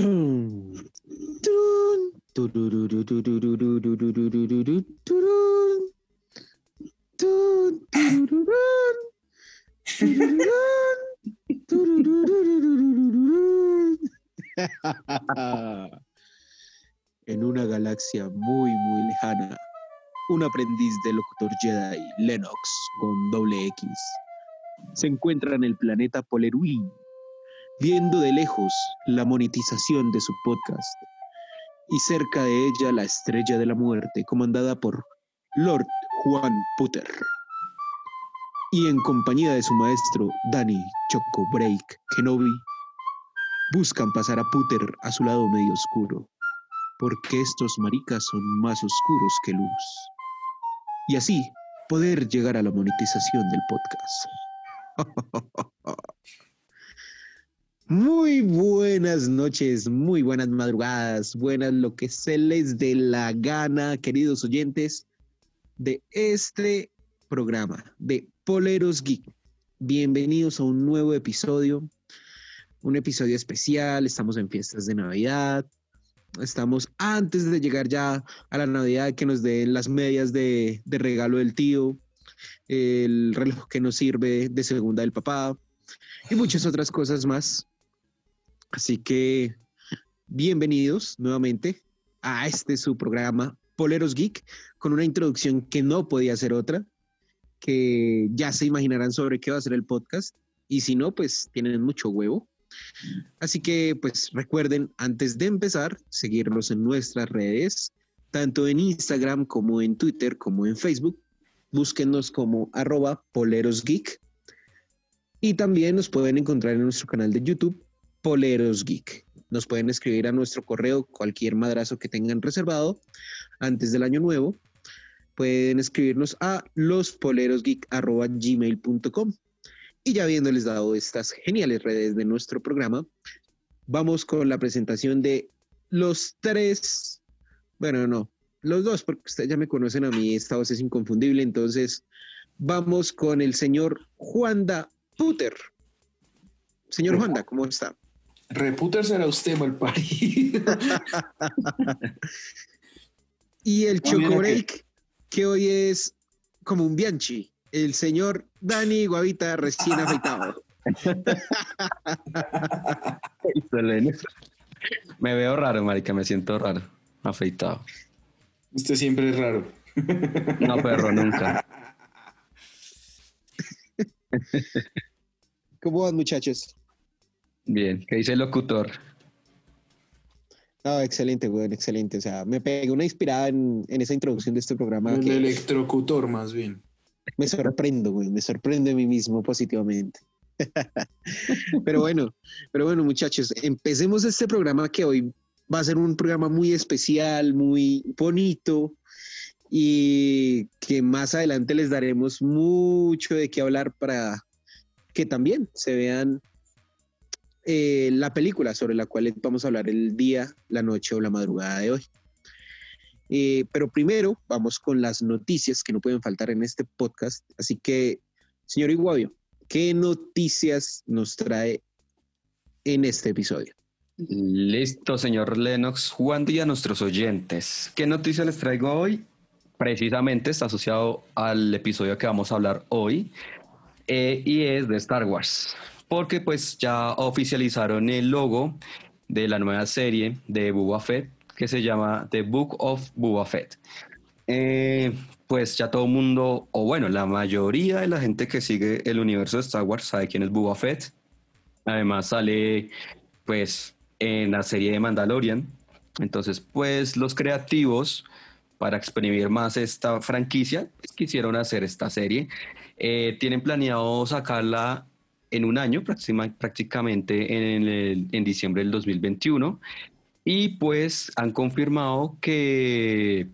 En una galaxia muy, muy lejana, un aprendiz del locutor Jedi, Lennox, con doble X, se encuentra en el planeta Poleruin, viendo de lejos la monetización de su podcast. Y cerca de ella la estrella de la muerte comandada por Lord Juan Putter. Y en compañía de su maestro Danny Choco Break Kenobi buscan pasar a Putter a su lado medio oscuro porque estos maricas son más oscuros que luz. Y así poder llegar a la monetización del podcast. Muy buenas noches, muy buenas madrugadas, buenas lo que se les dé la gana, queridos oyentes de este programa de Poleros Geek. Bienvenidos a un nuevo episodio, un episodio especial, estamos en fiestas de Navidad, estamos antes de llegar ya a la Navidad que nos den las medias de, de regalo del tío, el reloj que nos sirve de segunda del papá y muchas otras cosas más Así que bienvenidos nuevamente a este su programa Poleros Geek con una introducción que no podía ser otra, que ya se imaginarán sobre qué va a ser el podcast y si no, pues tienen mucho huevo. Así que pues recuerden antes de empezar seguirnos en nuestras redes, tanto en Instagram como en Twitter como en Facebook. Búsquenos como arroba polerosgeek. Y también nos pueden encontrar en nuestro canal de YouTube Poleros Geek. Nos pueden escribir a nuestro correo cualquier madrazo que tengan reservado antes del año nuevo. Pueden escribirnos a lospolerosgeek.gmail.com. Y ya habiéndoles dado estas geniales redes de nuestro programa, vamos con la presentación de los tres, bueno, no, los dos, porque ustedes ya me conocen a mí, esta voz es inconfundible, entonces vamos con el señor Juanda Puter. Señor Juanda, ¿cómo está? Reputer será usted, mal parido. y el Choco Break, que hoy es como un Bianchi, el señor Dani Guavita recién afeitado. me veo raro, marica, me siento raro, afeitado. Usted siempre es raro. No, perro, nunca. ¿Cómo van, muchachos? Bien, ¿qué dice el locutor? No, excelente, güey, excelente. O sea, me pegué una inspirada en, esa introducción de este programa. El electrocutor, más bien. Me sorprendo, güey, me sorprende a mí mismo positivamente. pero bueno, pero bueno, muchachos, empecemos este programa que hoy va a ser un programa muy especial, muy bonito y que más adelante les daremos mucho de qué hablar para que también se vean eh, la película sobre la cual vamos a hablar el día, la noche o la madrugada de hoy. Eh, pero primero vamos con las noticias que no pueden faltar en este podcast. Así que, señor Iguavio, ¿qué noticias nos trae en este episodio? Listo, señor Lennox. Juan Díaz, nuestros oyentes. ¿Qué noticias les traigo hoy? Precisamente está asociado al episodio que vamos a hablar hoy eh, y es de Star Wars porque pues ya oficializaron el logo de la nueva serie de Boba Fett que se llama The Book of Boba Fett. Eh, pues ya todo el mundo, o bueno, la mayoría de la gente que sigue el universo de Star Wars sabe quién es Boba Fett. Además sale pues en la serie de Mandalorian. Entonces pues los creativos para exprimir más esta franquicia pues, quisieron hacer esta serie. Eh, tienen planeado sacarla en un año, prácticamente en, diciembre del 2021. Y pues han confirmado que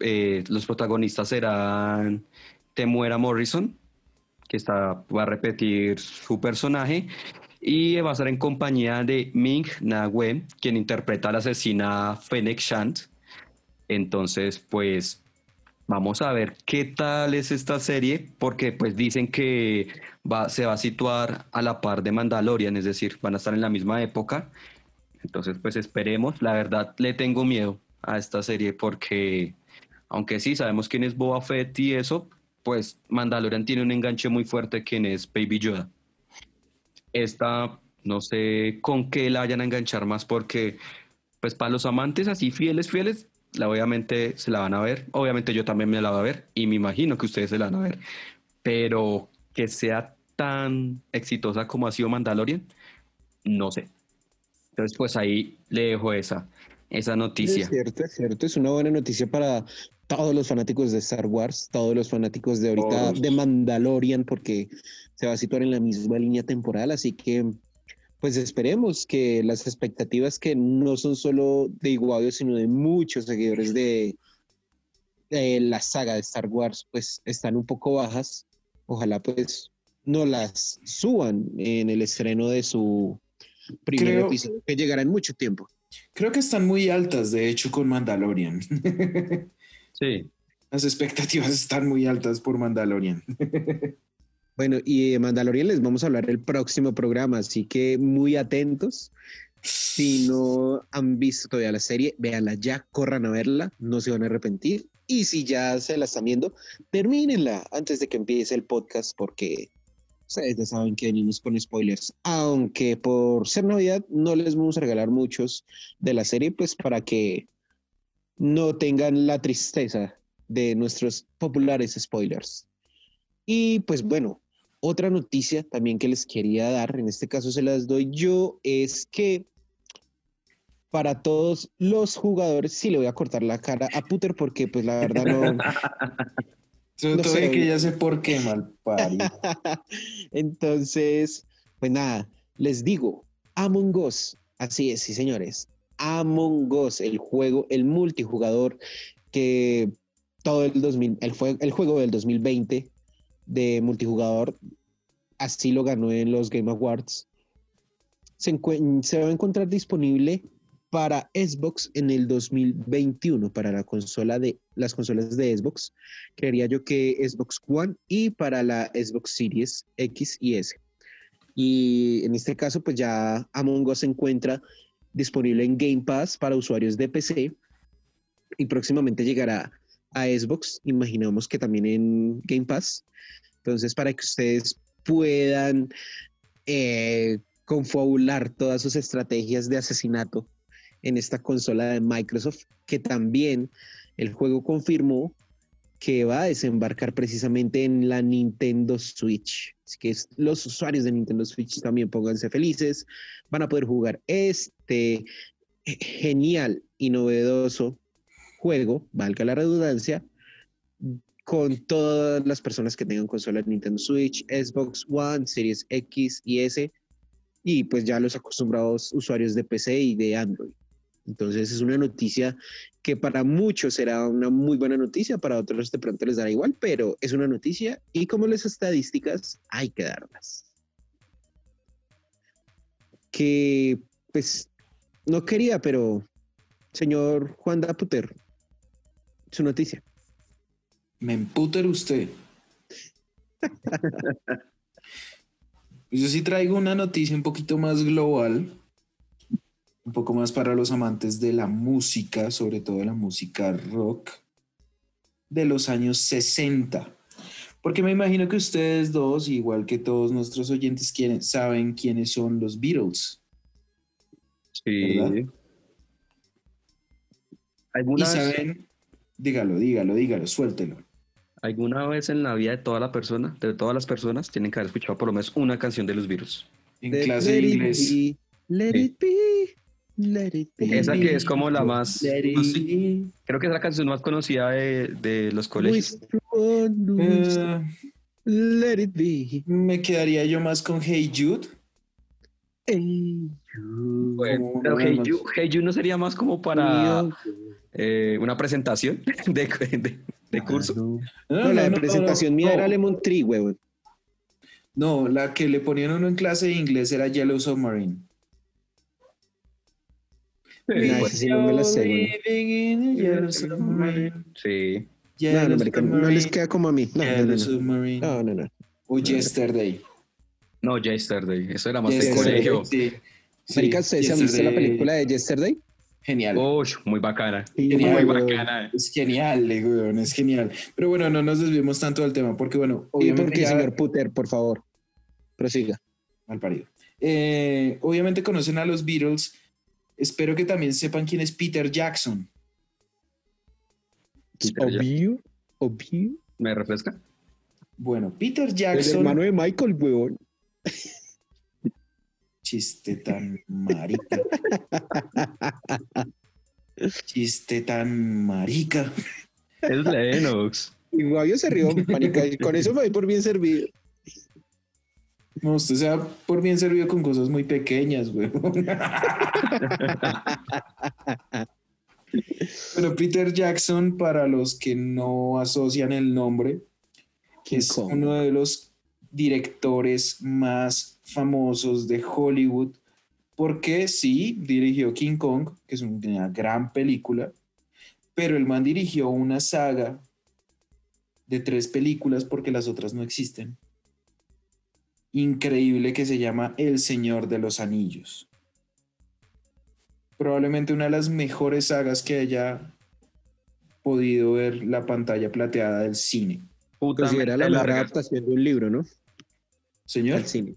eh, los protagonistas serán Temuera Morrison, que está, va a repetir su personaje, y va a estar en compañía de Ming Na Wen, quien interpreta a la asesina Fennec Shant. Entonces, pues Vamos a ver qué tal es esta serie, porque pues dicen que va, se va a situar a la par de Mandalorian, es decir, van a estar en la misma época. Entonces, pues esperemos. La verdad, le tengo miedo a esta serie porque, aunque sí sabemos quién es Boba Fett y eso, pues Mandalorian tiene un enganche muy fuerte quién es Baby Yoda. Esta, no sé con qué la vayan a enganchar más porque, pues para los amantes así fieles, fieles, la, obviamente se la van a ver. Obviamente yo también me la voy a ver y me imagino que ustedes se la van a ver. Pero que sea tan exitosa como ha sido Mandalorian, no sé. Entonces, pues ahí le dejo esa, esa noticia. Es cierto, es cierto. Es una buena noticia para todos los fanáticos de Star Wars, todos los fanáticos de ahorita Todos. de Mandalorian, porque se va a situar en la misma línea temporal. Así que, pues esperemos que las expectativas que no son solo de Iguadio, sino de muchos seguidores de, de la saga de Star Wars, pues están un poco bajas. Ojalá, pues, no las suban en el estreno de su primer Creo- episodio, que llegará en mucho tiempo. Creo que están muy altas, de hecho, con Mandalorian. Sí, Las expectativas están muy altas por Mandalorian. Bueno, y de Mandalorian les vamos a hablar el próximo programa, así que muy atentos. Si no han visto todavía la serie, véanla ya, corran a verla, no se van a arrepentir. Y si ya se la están viendo, termínenla antes de que empiece el podcast, porque ustedes ya saben que venimos con spoilers. Aunque por ser Navidad no les vamos a regalar muchos de la serie, pues para que no tengan la tristeza de nuestros populares spoilers. Y pues bueno, otra noticia también que les quería dar, en este caso se las doy yo, es que para todos los jugadores, sí le voy a cortar la cara a Puter porque pues la verdad no... Sobre No todo sé, de que ya sé por qué, mal. Entonces, pues nada, les digo, Among Us, así es, sí señores, Among Us, el juego, el multijugador que todo el 2000, el, fue, el juego del 2020 de multijugador, así lo ganó en los Game Awards, se, va a encontrar disponible para Xbox en el 2021, para la consola de las consolas de Xbox creería yo que Xbox One y para la Xbox Series X y S. Y en este caso, pues ya Among Us se encuentra disponible en Game Pass para usuarios de PC y próximamente llegará a Xbox, imaginamos que también en Game Pass. Entonces, para que ustedes puedan eh, confabular todas sus estrategias de asesinato en esta consola de Microsoft, que también el juego confirmó que va a desembarcar precisamente en la Nintendo Switch. Así que los usuarios de Nintendo Switch también pónganse felices. Van a poder jugar este ge- genial y novedoso juego, valga la redundancia, con todas las personas que tengan consola de Nintendo Switch, Xbox One, Series X y S, y pues ya los acostumbrados usuarios de PC y de Android. Entonces es una noticia que para muchos será una muy buena noticia, para otros de pronto les dará igual, pero es una noticia y como las estadísticas hay que darlas. Que pues no quería, pero señor Juan Daputer, su noticia. Me emputer usted. Yo sí traigo una noticia un poquito más global, un poco más para los amantes de la música, sobre todo de la música rock de los años 60. Porque me imagino que ustedes dos, igual que todos nuestros oyentes, quieren, saben quiénes son los Beatles. sí. ¿Verdad? Y ¿Alguna vez, saben, dígalo, dígalo, dígalo, suéltelo. alguna vez en la vida de toda la persona, de todas las personas, tienen que haber escuchado por lo menos una canción de los virus. En De clase de inglés. be, let Sí. it be, let it be. Esa que es como la más, Let it no sé, creo que es la canción más conocida de, de los colegios. Eh, let it be. me quedaría yo más con Hey Jude. Hey. Bueno, como pero hey you, Hey You no sería más como para Mío. Eh, una presentación de, de- de curso. No, No, la de presentación no, mía no. era Lemon Tree, huevón. No, la que le ponían uno en clase de inglés era Yellow Submarine. Nah, esa sí no me la sé, güey. Living in a yellow submarine, Sí. No, yellow no, les queda como a mí. No, no, yellow no, no. submarine. No, no, no. O Yesterday. No, Yesterday. Eso era más de colegio. Sí. Marica, ¿ustedes han visto la película de Yesterday? Genial. Uy, muy bacana. Genial, muy weón. bacana. Es genial, eh, weón, es genial. Pero bueno, no nos desviemos tanto del tema, porque bueno, Y obviamente porque, ya- señor Puter, por favor, prosiga. mal parido. Eh, obviamente conocen a los Beatles. Espero que también sepan quién es Peter Jackson. Peter Jackson. Obvio, obvio. ¿Me refresca? Bueno, Peter El Jackson. hermano de Michael, huevón. Chiste tan marica. Chiste tan marica. Es Lennox. Y Guavio se rió, marica, y con eso me doy por bien servido. No, usted se da por bien servido con cosas muy pequeñas, güey. Bueno, Peter Jackson, para los que no asocian el nombre, King es Kong. uno de los directores más famosos de Hollywood, porque sí, dirigió King Kong, que es una gran película, pero el man dirigió una saga de tres películas porque las otras no existen. Increíble que se llama El Señor de los Anillos. Probablemente una de las mejores sagas que haya podido ver la pantalla plateada del cine. Considera la Putamente mejor larga. adaptación de un libro, ¿no? Señor, Al cine.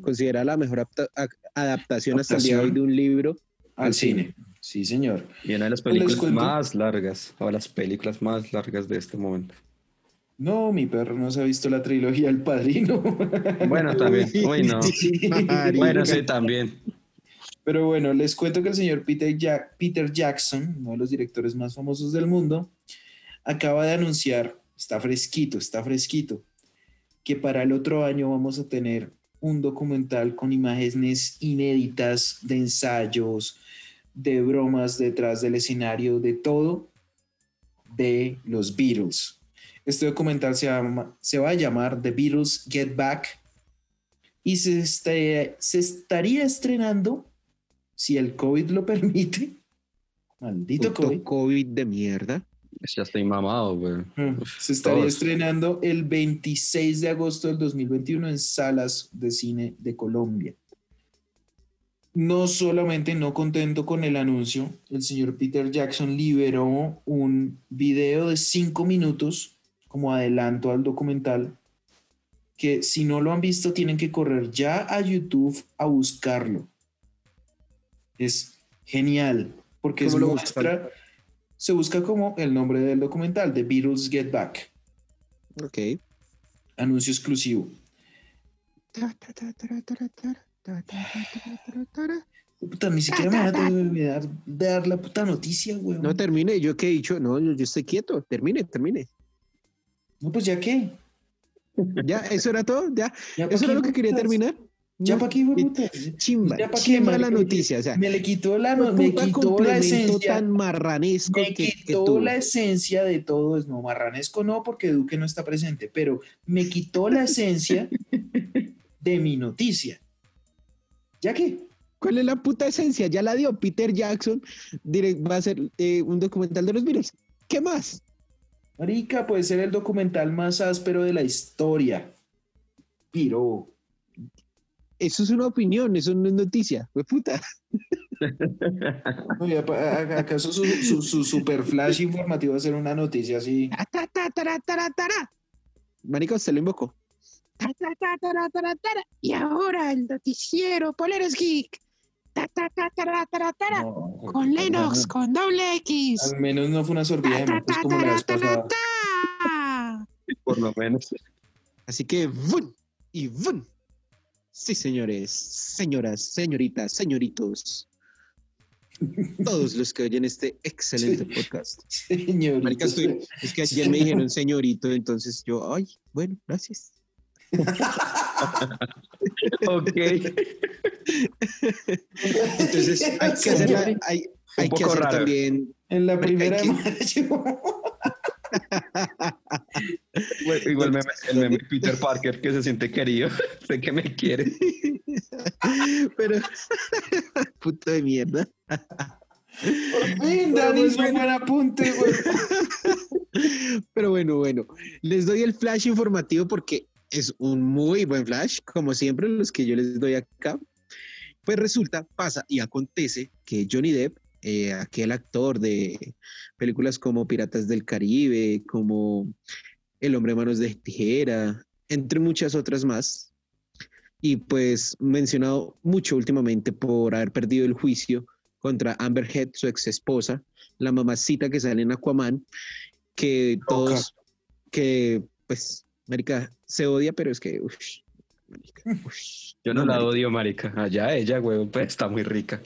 Considera la mejor adaptación hasta el día de hoy de un libro. al al cine. Sí, señor. Y una de las Pues películas más largas, o las películas más largas de este momento. No, mi perro no se ha visto la trilogía El Padrino. Bueno, también. Uy, no. Bueno, sí, también. Pero bueno, les cuento que el señor Peter, Peter Jackson, uno de los directores más famosos del mundo, acaba de anunciar, está fresquito, está fresquito, que para el otro año vamos a tener un documental con imágenes inéditas de ensayos, de bromas detrás del escenario, de todo de los Beatles. Este documental se, llama- se va a llamar The Beatles Get Back y se, este- se estaría estrenando, si el COVID lo permite, maldito Puto COVID, COVID de mierda. Ya estoy mamado, güey. Mm, se estaría todos. estrenando el 26 de agosto del 2021 en salas de cine de Colombia. No solamente no contento con el anuncio, el señor Peter Jackson liberó un video de cinco minutos como adelanto al documental que si no lo han visto tienen que correr ya a YouTube a buscarlo. Es genial porque es ¿Cómo lo muestra, se busca como el nombre del documental, The Beatles Get Back, Ok. anuncio exclusivo. Puta, ni siquiera me van a terminar de dar la puta noticia, weón. No termine, yo que he dicho, no, yo, yo estoy quieto, termine, termine. No, pues ya qué. Ya, eso era todo, ya, eso era qué, lo que quería terminar. Ya para qué, qué puta. Chimba, Ya pa' qué, chimba la marica, noticia, o sea, Me le quitó la, no- me quitó la esencia. tan marranesco Me que, quitó la esencia de todo, es no marranesco no, porque Duque no está presente, pero me quitó la esencia de mi noticia. ¿Ya qué? ¿Cuál es la puta esencia? Ya la dio Peter Jackson, direct- va a hacer eh, un documental de los Beatles. ¿Qué más? Marica, puede ser el documental más áspero de la historia. Piro. Eso es una opinión, eso no es noticia. Fue puta. No, ya pa- a- ¿Acaso su, su, su super flash informativo va a ser una noticia así? Tara. Marica, se lo invocó. Y ahora el noticiero Poleros Geek. No, Con Lennox, con doble X. Al menos no fue una sorbida ta, como la vez pasada. Por lo menos. Así que, ¡vun! Y ¡vun! Sí, señores, señoras, señoritas, señoritos. Todos los que oyen este excelente Sí. podcast. Señorito. Marica, estoy- es que ayer me dijeron señorito, entonces yo, ay, bueno, gracias. Ok. Entonces hay que hacer, hay, hay que hacer también. En la primera de que-. Igual, igual meme- el meme Peter Parker que se siente querido. sé que me quiere. Pero, puto de mierda. Por fin, Dani hizo un buen apunte, güey. Pero bueno, bueno, les doy el flash informativo porque es un muy buen flash, como siempre los que yo les doy acá. Pues resulta, pasa y acontece que Johnny Depp, eh, aquel actor de películas como Piratas del Caribe, como El hombre manos de tijera, entre muchas otras más, y pues mencionado mucho últimamente por haber perdido el juicio contra Amber Heard, su ex esposa, la mamacita que sale en Aquaman, que todos, que pues, América se odia, pero es que, Yo no, la odio, marica. Allá ella, güey, pues está muy rica.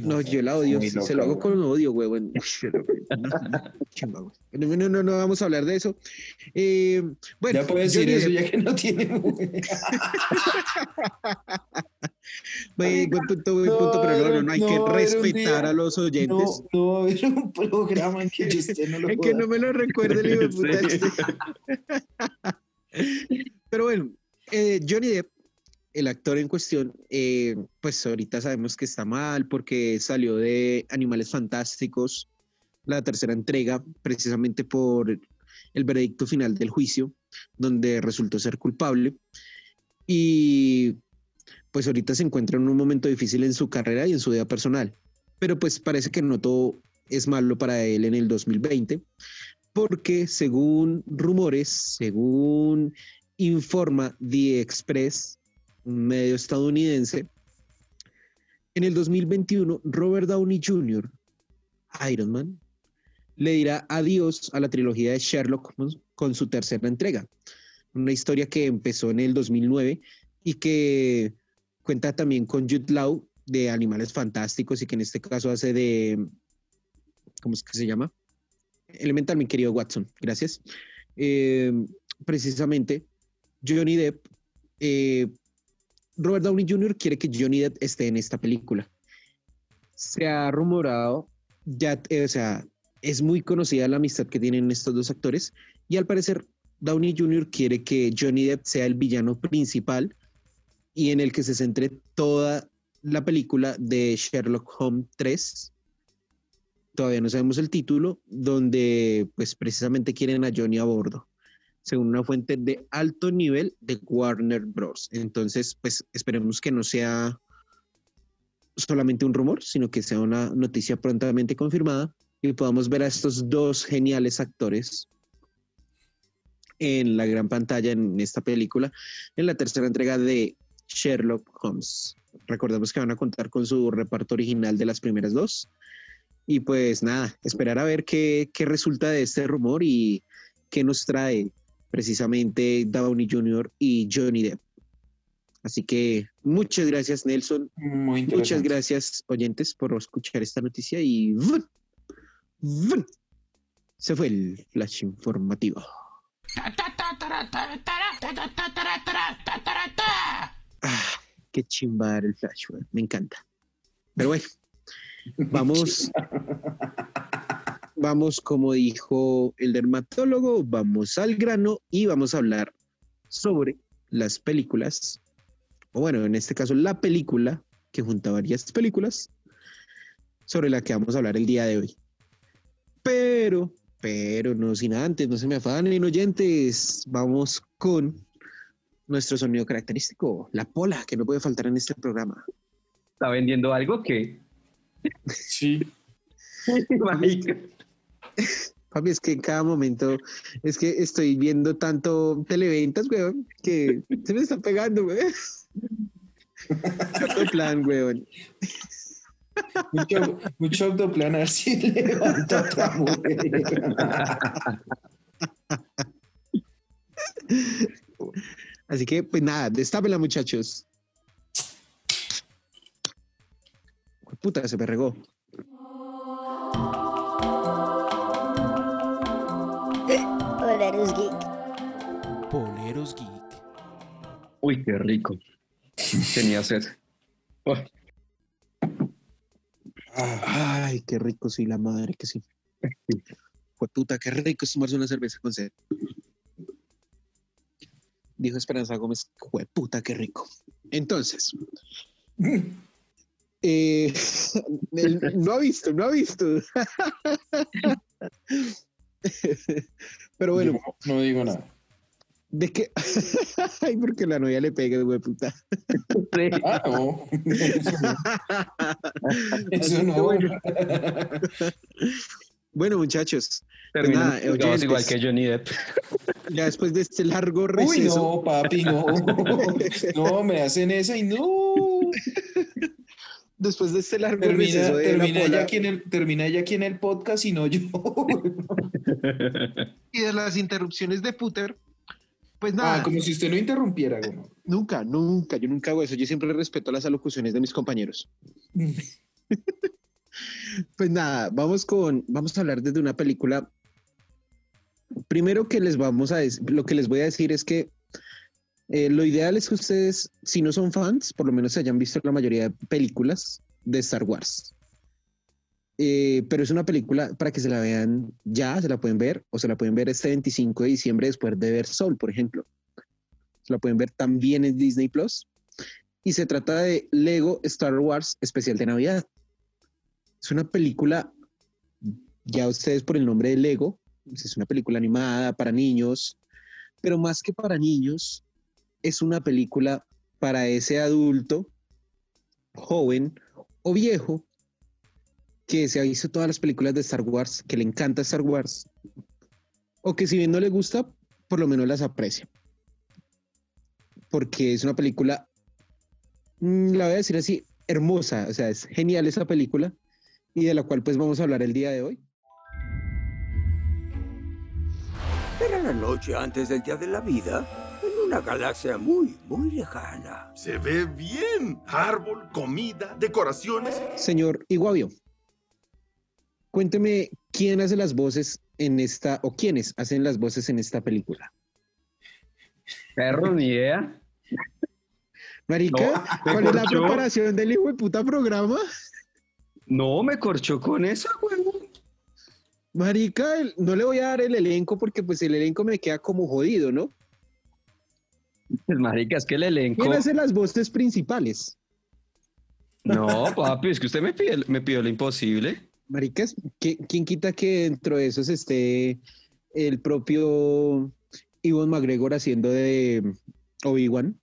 No, yo la odio, se lo hago con odio, güey. No, no, no, no, vamos a hablar de eso. Eh, bueno, ya puedes decir eso, ya que no tiene. buen punto, buen punto, pero no, no, hay que respetar a los oyentes. No, no, era un programa en que usted no lo Es que no me lo recuerde, el puta. pero bueno, eh, Johnny Depp, el actor en cuestión, eh, pues ahorita sabemos que está mal porque salió de Animales Fantásticos, la tercera entrega, precisamente por el veredicto final del juicio, donde resultó ser culpable. Y pues ahorita se encuentra en un momento difícil en su carrera y en su vida personal. Pero pues parece que no todo es malo para él en el 2020, porque según rumores, según informa The Express, medio estadounidense, en el 2021 Robert Downey Jr., Iron Man, le dirá adiós a la trilogía de Sherlock con su tercera entrega. Una historia que empezó en el 2009 y que cuenta también con Jude Law de Animales Fantásticos y que en este caso hace de, ¿cómo es que se llama? Elemental, mi querido Watson, gracias. Eh, precisamente Johnny Depp, eh, Robert Downey Jr. quiere que Johnny Depp esté en esta película. Se ha rumorado, ya, eh, o sea, es muy conocida la amistad que tienen estos dos actores y al parecer Downey Jr. quiere que Johnny Depp sea el villano principal y en el que se centre toda la película de Sherlock Holmes 3. Todavía no sabemos el título, donde pues precisamente quieren a Johnny a bordo según una fuente de alto nivel de Warner Bros. Entonces, pues esperemos que no sea solamente un rumor, sino que sea una noticia prontamente confirmada y podamos ver a estos dos geniales actores en la gran pantalla en esta película, en la tercera entrega de Sherlock Holmes. Recordemos que van a contar con su reparto original de las primeras dos. Y pues nada, esperar a ver qué, qué resulta de este rumor y qué nos trae precisamente Downey Jr. y Johnny Depp. Así que muchas gracias, Nelson. muchas gracias, oyentes, por escuchar esta noticia y se fue el flash informativo. Ah, qué chimbar el flash, me encanta. Pero bueno, vamos vamos, como dijo el dermatólogo, vamos al grano y vamos a hablar sobre las películas, o bueno, en este caso la película que junta varias películas sobre la que vamos a hablar el día de hoy. Pero, pero no sin antes, no se me afanen oyentes, vamos con nuestro sonido característico, la pola, que no puede faltar en este programa. ¿Está vendiendo algo que? Sí. Papi, es que en cada momento, es que estoy viendo tanto televentas, weón, que se me está pegando, weón. plan, weón. Mucho, mucho autoplan, a ver si levanta otra Así que, pues nada, destápela, muchachos. Puta, se me regó. Poleros Geek. Uy, qué rico. Tenía sed. Ay, qué rico, sí, la madre que sí. Fue puta, qué rico es tomarse una cerveza con sed. Dijo Esperanza Gómez, fue puta, qué rico. Entonces, eh, no ha visto, no ha visto. Pero bueno. no digo nada. de que. Ay, porque la novia le pega, güey, puta. Sí. Ah, no. Eso no. Bueno. Bueno, muchachos, Terminan nada, oyentes. igual que Johnny Depp. ya después de este largo Uy, receso. no, papi, no. No, me hacen esa y no. Después de este largo Termina, de la termina, ella aquí en el, termina ella aquí en el podcast y no yo. y de las interrupciones de Puter, pues nada, Ah, como si usted no interrumpiera, güey. nunca, nunca, yo nunca hago eso. Yo siempre respeto las alocuciones de mis compañeros. Pues nada, vamos con, vamos a hablar desde una película. Primero que les vamos a decir, lo que les voy a decir es que eh, lo ideal es que ustedes, si no son fans, por lo menos se hayan visto la mayoría de películas de Star Wars. Eh, pero es una película para que se la vean ya, se la pueden ver, o se la pueden ver este 25 de diciembre después de ver Sol, por ejemplo. Se la pueden ver también en Disney Plus. Y se trata de Lego Star Wars especial de Navidad. Es una película, ya ustedes por el nombre de Lego, es una película animada para niños, pero más que para niños, es una película para ese adulto, joven o viejo, que se ha visto todas las películas de Star Wars, que le encanta Star Wars, o que si bien no le gusta, por lo menos las aprecia. Porque es una película, mm, la voy a decir así, hermosa, o sea, es genial esa película y de la cual pues vamos a hablar el día de hoy. Era la noche antes del Día de la Vida, una galaxia muy, muy lejana. Se ve bien. Árbol, comida, decoraciones. Señor Iguavio, cuénteme quién hace las voces en esta, o quiénes hacen las voces en esta película. Perro, ni idea. Marica, No, ¿cuál es la preparación del hijo de puta programa? No, me corchó con eso, güey. Marica, no le voy a dar el elenco porque pues el elenco me queda como jodido, ¿no? Pues, marica, es que el elenco... ¿Quién hace las voces principales? No, papi, es que usted me, pide, me pidió lo imposible. Maricas, ¿qui- ¿quién quita que dentro de esos esté el propio Iwan McGregor haciendo de Obi-Wan?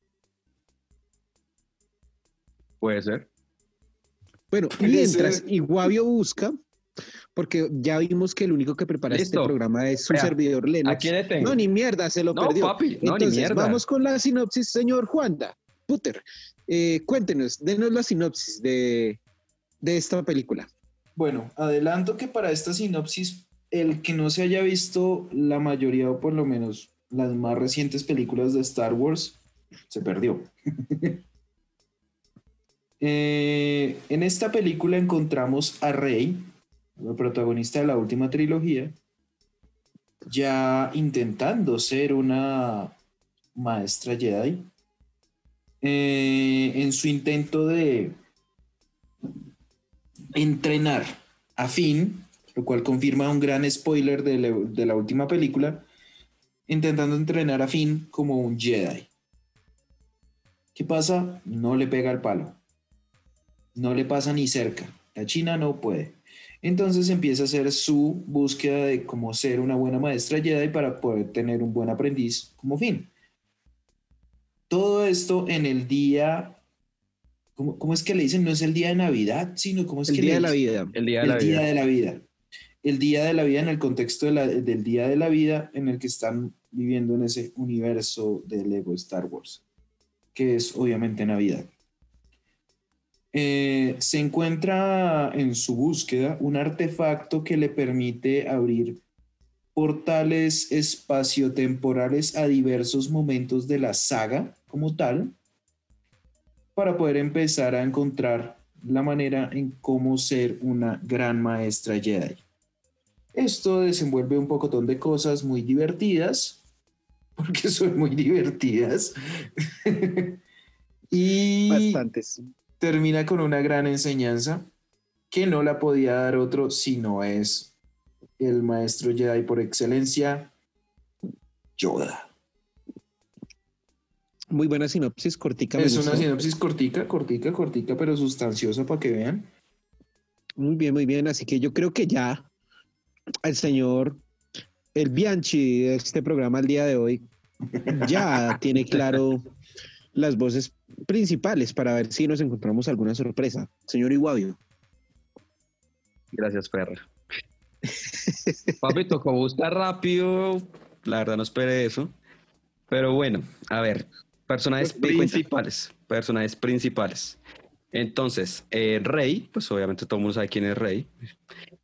Puede ser. Bueno, mientras. Iguavio busca, porque ya vimos que el único que prepara este programa es su servidor Lennox. Aquí le tengo. No, ni mierda, se lo No, perdió. papi, no, ni Entonces, mierda. vamos con la sinopsis, señor Juanda. Puter, eh, cuéntenos, denos la sinopsis de, de esta película. Bueno, adelanto que para esta sinopsis, el que no se haya visto la mayoría o por lo menos las más recientes películas de Star Wars, se perdió. Eh, en esta película encontramos a Rey, protagonista de la última trilogía, ya intentando ser una maestra Jedi. eh, en su intento de entrenar a Finn, lo cual confirma un gran spoiler de la, de la última película, intentando entrenar a Finn como un Jedi. ¿Qué pasa? No le pega el palo. No le pasa ni cerca. La China no puede. Entonces empieza a hacer su búsqueda de cómo ser una buena maestra Jedi para poder tener un buen aprendiz como Finn. Todo esto en el día, ¿cómo, cómo es que le dicen? No es el día de Navidad, sino cómo es El que día le de la dicen? vida. El día de el la día vida. de la vida. El día de la vida en el contexto de la- del día de la vida en el que están viviendo en ese universo de Lego Star Wars, que es obviamente Navidad. Eh, se encuentra en su búsqueda un artefacto que le permite abrir portales espaciotemporales a diversos momentos de la saga como tal, para poder empezar a encontrar la manera en cómo ser una gran maestra Jedi. Esto desenvuelve un pocotón de cosas muy divertidas, porque son muy divertidas, y Bastantes. Termina con una gran enseñanza que no la podía dar otro si no es el maestro Jedi por excelencia, Yoda. Muy buena sinopsis, cortica. Es una sinopsis cortica, cortica, cortica, pero sustanciosa para que vean. Muy bien, muy bien. Así que yo creo que ya el señor, el Bianchi de este programa el día de hoy, ya tiene claro las voces principales para ver si nos encontramos alguna sorpresa. Señor Iguavio. Gracias, perra. Papi, tocó buscar rápido. La verdad no esperé eso. Pero bueno, a ver, personajes principales. Personajes principales. Entonces, eh, Rey, pues obviamente todo el mundo sabe quién es Rey.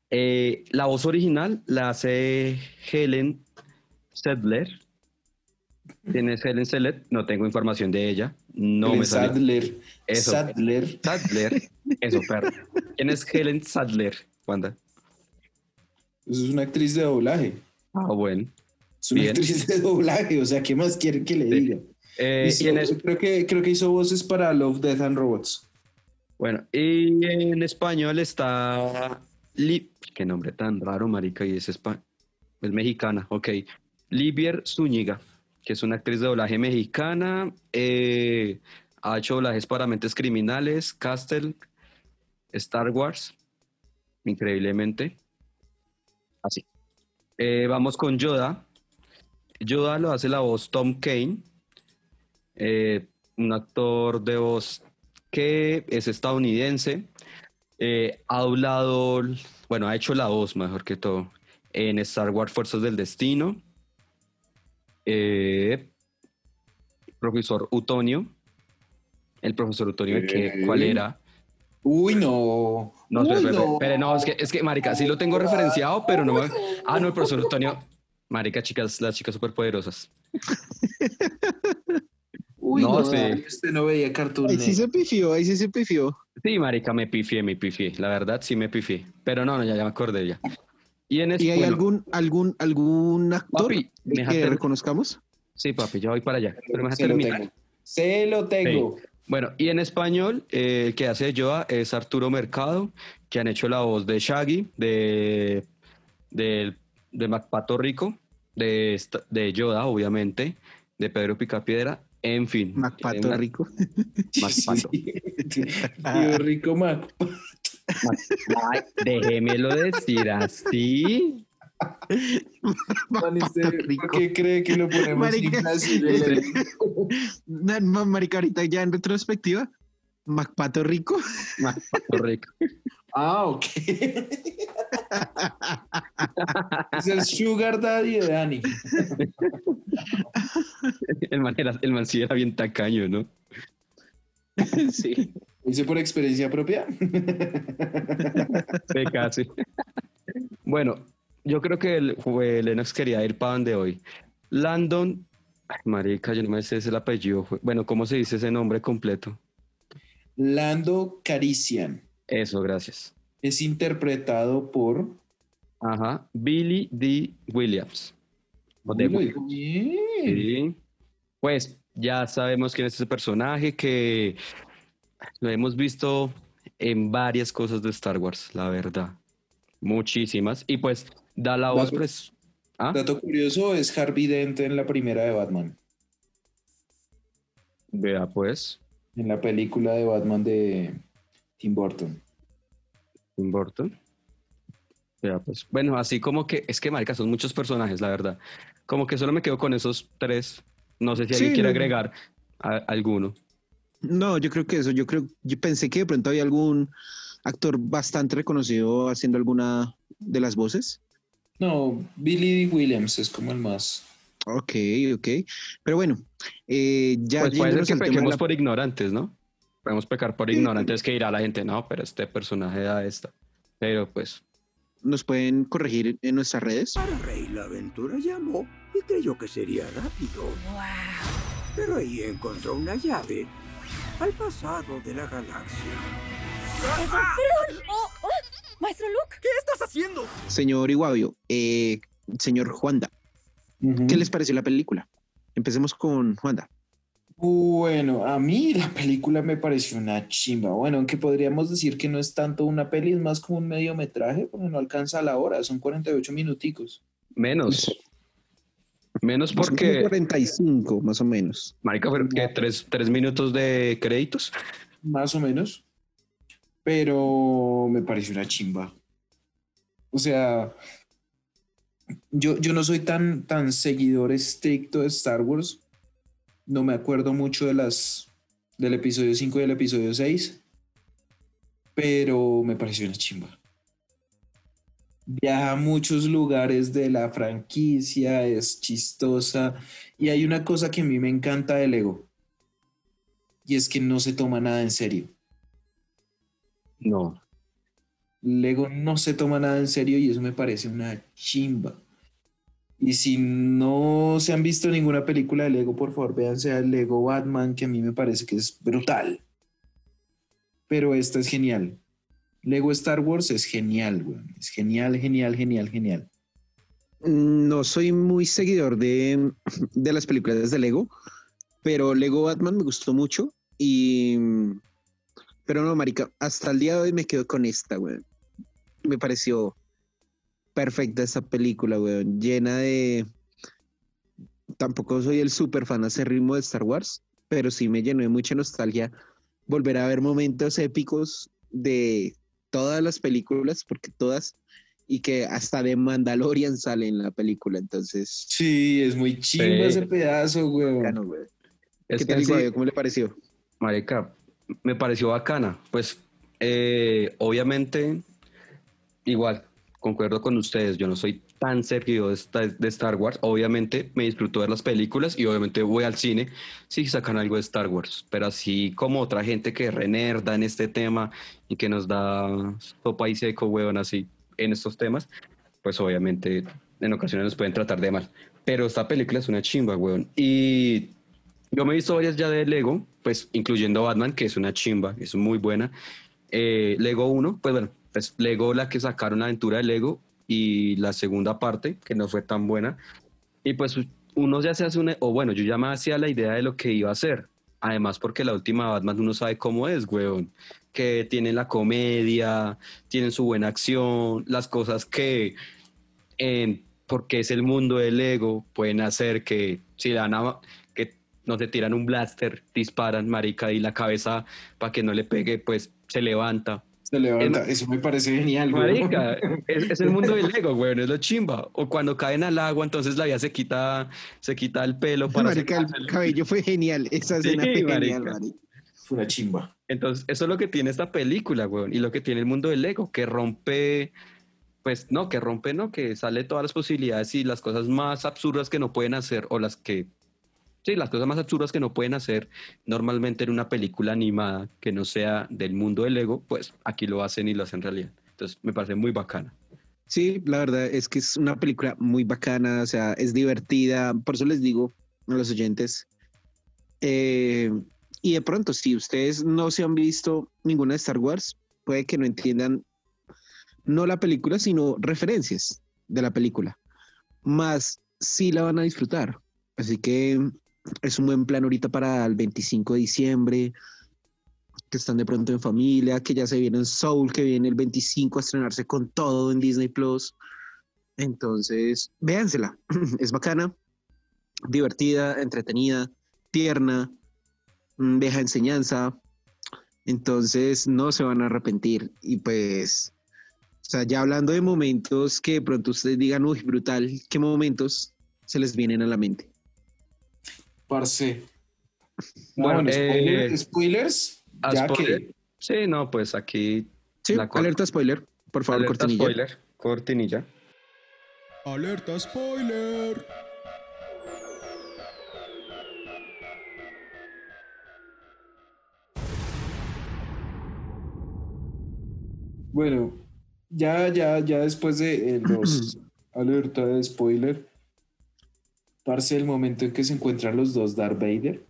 Eh, la voz original la hace Helen Sedler. ¿Quién es Helen Sedler? No tengo información de ella. No Helen me sale. Sadler. Eso. Sadler. Sadler. Eso, perro. ¿Quién es Helen Sadler, Wanda? Eso es una actriz de doblaje. Ah, bueno. Es una Bien. actriz de doblaje, o sea, ¿qué más quieren que le Sí. diga? Eh, Hizo- ¿quién es? creo, que, creo que hizo voces para Love, Death and Robots. Bueno, y en español está... Qué nombre tan raro, marica, y es, es mexicana, ok. Livier Zúñiga, que es una actriz de doblaje mexicana, eh, ha hecho doblajes para Mentes Criminales, Castle, Star Wars, increíblemente. Así. Eh, vamos con Yoda. Yoda lo hace la voz Tom Kane, eh, un actor de voz que es estadounidense. ha hablado, bueno, ha hecho la voz mejor que todo en Star Wars Fuerzas del Destino. Eh, profesor Utonio. El profesor Utonio, ¿de qué? ¿cuál era? Uy, no. No, Uy, espere, no. espere, no, es que, es que, marica, sí lo tengo referenciado, pero no me... Ah, no, el profesor Utonio. Marica, chicas, las chicas superpoderosas. Uy, no, no, sí. Este no veía Cartoon Ahí sí se pifió, ahí sí se pifió. Sí, marica, me pifié, me pifié. La verdad, sí me pifié. Pero no, no, ya, ya me acordé ya. Y en ¿Y hay bueno, algún, algún, algún actor Papi, que reconozcamos? Sí, papi, ya voy para allá. Pero me Se lo tengo. Se lo tengo. Bueno, y en español, eh, el que hace Yoda es Arturo Mercado, que han hecho la voz de Shaggy, de, de, de Macpato Rico, de, Yoda, obviamente, de Pedro Picapiedra, en fin. Macpato una- Rico. Macpato. Rico Mac. Ay, déjemelo decir así. Man, este, Rico. ¿Por qué cree que lo ponemos Marica, ma- Marica, ahorita ya en retrospectiva, Macpato Rico. Macpato Rico. Ah, ok. es el Sugar Daddy de Dani. El man, era, el man sí era bien tacaño, ¿no? sí. ¿Hice por experiencia propia? Sí, casi. Bueno, yo creo que el, fue- Lennox quería ir para donde hoy. Landon, ay, marica, yo no me sé ese el apellido. Bueno, ¿cómo se dice ese nombre completo? Lando Carician Eso, gracias. es interpretado por. Ajá, Billy D. Williams. O de Uy, lo Wi- dijo bien. Sí. Pues ya sabemos quién es ese personaje que lo hemos visto en varias cosas de Star Wars, la verdad. Muchísimas. Y pues da la voz, pues. ¿Ah? Dato curioso es Harvey Dent en la primera de Batman. Vea, pues. En la película de Batman de Tim Burton. Tim Burton. Ya, pues. Bueno, así como que, es que, marica, son muchos personajes, la verdad. Como que solo me quedo con esos tres. No sé si alguien Sí, quiere no. agregar a- alguno. No, yo creo que eso, yo creo, yo pensé que de pronto había algún actor bastante reconocido haciendo alguna de las voces. No, Billy D. Williams es como el más. Ok, ok. Pero bueno, eh, ya Pues puede ser que pequemos la- por ignorantes, ¿no? Podemos pecar por ignorantes que dirá la gente, no, pero este personaje da esta. Pero pues, nos pueden corregir en nuestras redes. Para Rey la aventura llamó y creyó que sería rápido. Pero ahí encontró una llave al pasado de la galaxia. Oh, oh, Maestro Luke. ¿Qué estás haciendo? Señor Iguavio, eh, señor Juanda, ¿qué les pareció la película? Empecemos con Juanda. Bueno, a mí la película me pareció una chimba. Bueno, aunque podríamos decir que no es tanto una peli, es más como un mediometraje, porque no alcanza la hora, son 48 minuticos. menos. Menos Porque porque, 45, más o menos. marica, fueron que tres, tres minutos de créditos. más o menos, pero me pareció una chimba. O sea, yo, yo no soy tan, tan seguidor estricto de Star Wars. No me acuerdo mucho de las del episodio 5 y del episodio 6. Pero me pareció una chimba. Viaja a muchos lugares de la franquicia, es chistosa. Y hay una cosa que a mí me encanta del Lego. Y es que no se toma nada en serio. No. Lego no se toma nada en serio y eso me parece una chimba. Y si no se han visto ninguna película de Lego, por favor, véanse al Lego Batman, que a mí me parece que es brutal. Pero esta es genial. Lego Star Wars es genial, güey. Es genial, genial, genial, genial. No soy muy seguidor de, de las películas de Lego, pero Lego Batman me gustó mucho y... Pero no, marica, hasta el día de hoy me quedo con esta, güey. Me pareció perfecta esta película, güey. Llena de... Tampoco soy el súper fan ritmo de Star Wars, pero sí me llenó de mucha nostalgia volver a ver momentos épicos de todas las películas, porque todas, y que hasta de Mandalorian sale en la película, entonces... Sí, es muy chimba ese pedazo, güey. ¿Qué tal, ¿Cómo le pareció? Marica, me pareció bacana. Pues, eh, obviamente, igual, concuerdo con ustedes, yo no soy tan seguido de, de, Star Wars. Obviamente me disfruto ver las películas y obviamente voy al cine si sacan algo de Star Wars. Pero así como otra gente que renerda en este tema y que nos da sopa y seco, weón, así en estos temas, pues obviamente en ocasiones nos pueden tratar de mal. Pero esta película es una chimba, weón. Y yo me he visto varias ya de Lego, pues incluyendo Batman, que es una chimba, es muy buena. Eh, Lego 1, pues bueno, pues Lego la que sacaron Aventura de Lego y la segunda parte, que no fue tan buena. Y pues uno ya se hace una, o bueno, yo ya me hacía la idea de lo que iba a hacer. Además, porque la última Batman uno sabe cómo es, weón. Que tiene la comedia, tienen su buena acción, las cosas que, en, porque es el mundo del ego, pueden hacer que si la van que no se tiran un blaster, disparan, marica, y la cabeza para que no le pegue, pues se levanta se levanta, eso me parece genial, güey. es, el mundo del ego, güey, es lo chimba. O cuando caen al agua, entonces la vida se quita, se quita el pelo para. Marica, el cabello fue genial. Esa escena fue genial, marica. Fue una chimba. Entonces, eso es lo que tiene esta película, güey, y lo que tiene el mundo del ego, que rompe, pues no, que rompe, no, que sale todas las posibilidades y las cosas más absurdas que no pueden hacer o las que Sí, las cosas más absurdas que no pueden hacer normalmente en una película animada que no sea del mundo del ego, pues aquí lo hacen y lo hacen realidad. Entonces me parece muy bacana. Sí, la verdad es que es una película muy bacana, o sea, es divertida, por eso les digo a los oyentes. Eh, y de pronto, si ustedes no se han visto ninguna de Star Wars, puede que no entiendan no la película, sino referencias de la película. Más sí la van a disfrutar. Así que es un buen plan ahorita para el 25 de diciembre, que están de pronto en familia, que ya se viene en Soul, que viene el 25 a estrenarse con todo en Disney Plus. Entonces, véansela, es bacana, divertida, entretenida, tierna, mm, deja enseñanza. Entonces, no se van a arrepentir. Y pues, o sea, ya hablando de momentos que de pronto ustedes digan, uy, brutal, ¿qué momentos se les vienen a la mente? Parce. Bueno, eh, spoilers. Ya que... Sí, no, pues aquí. Sí, alerta spoiler. Por favor, alerta cortinilla. spoiler. Cortinilla. Alerta spoiler. Bueno, ya, ya, ya después de eh, los alerta de spoiler, Parce, el momento en que se encuentran los dos Darth Vader.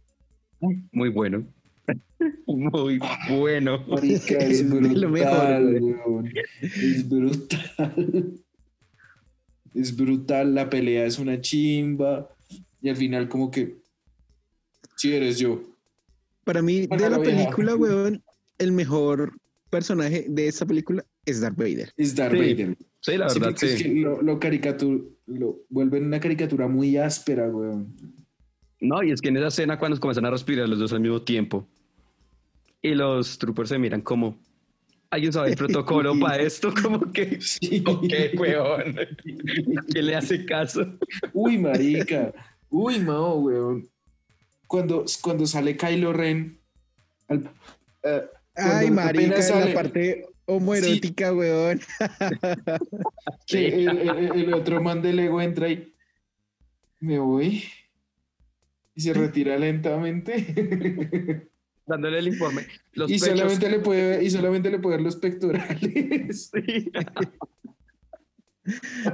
Muy bueno. Muy bueno. es brutal, Es brutal. Es brutal. La pelea es una chimba. Y al final, como que. Si eres yo. Para mí, de la película, weón, el mejor personaje de esta película es Darth Vader. Es Darth Vader. Sí, la verdad, sí. Es que lo, lo, lo vuelven una caricatura muy áspera, weón. No, y es que en esa escena cuando comienzan a respirar los dos al mismo tiempo y los troopers se miran como, ¿Alguien sabe el protocolo para esto? Como que, Sí. ok, weón. ¿Qué le hace caso? Uy, marica. Uy, no, weón. Cuando, cuando sale Kylo Ren. al- cuando Ay, marica, apenas la sale, parte homoerótica, weón. que el, el- el otro man de Lego entra y me voy y se retira lentamente Dándole el informe. Los y pechos. solamente le puede y solamente le puede ver los pectorales Sí.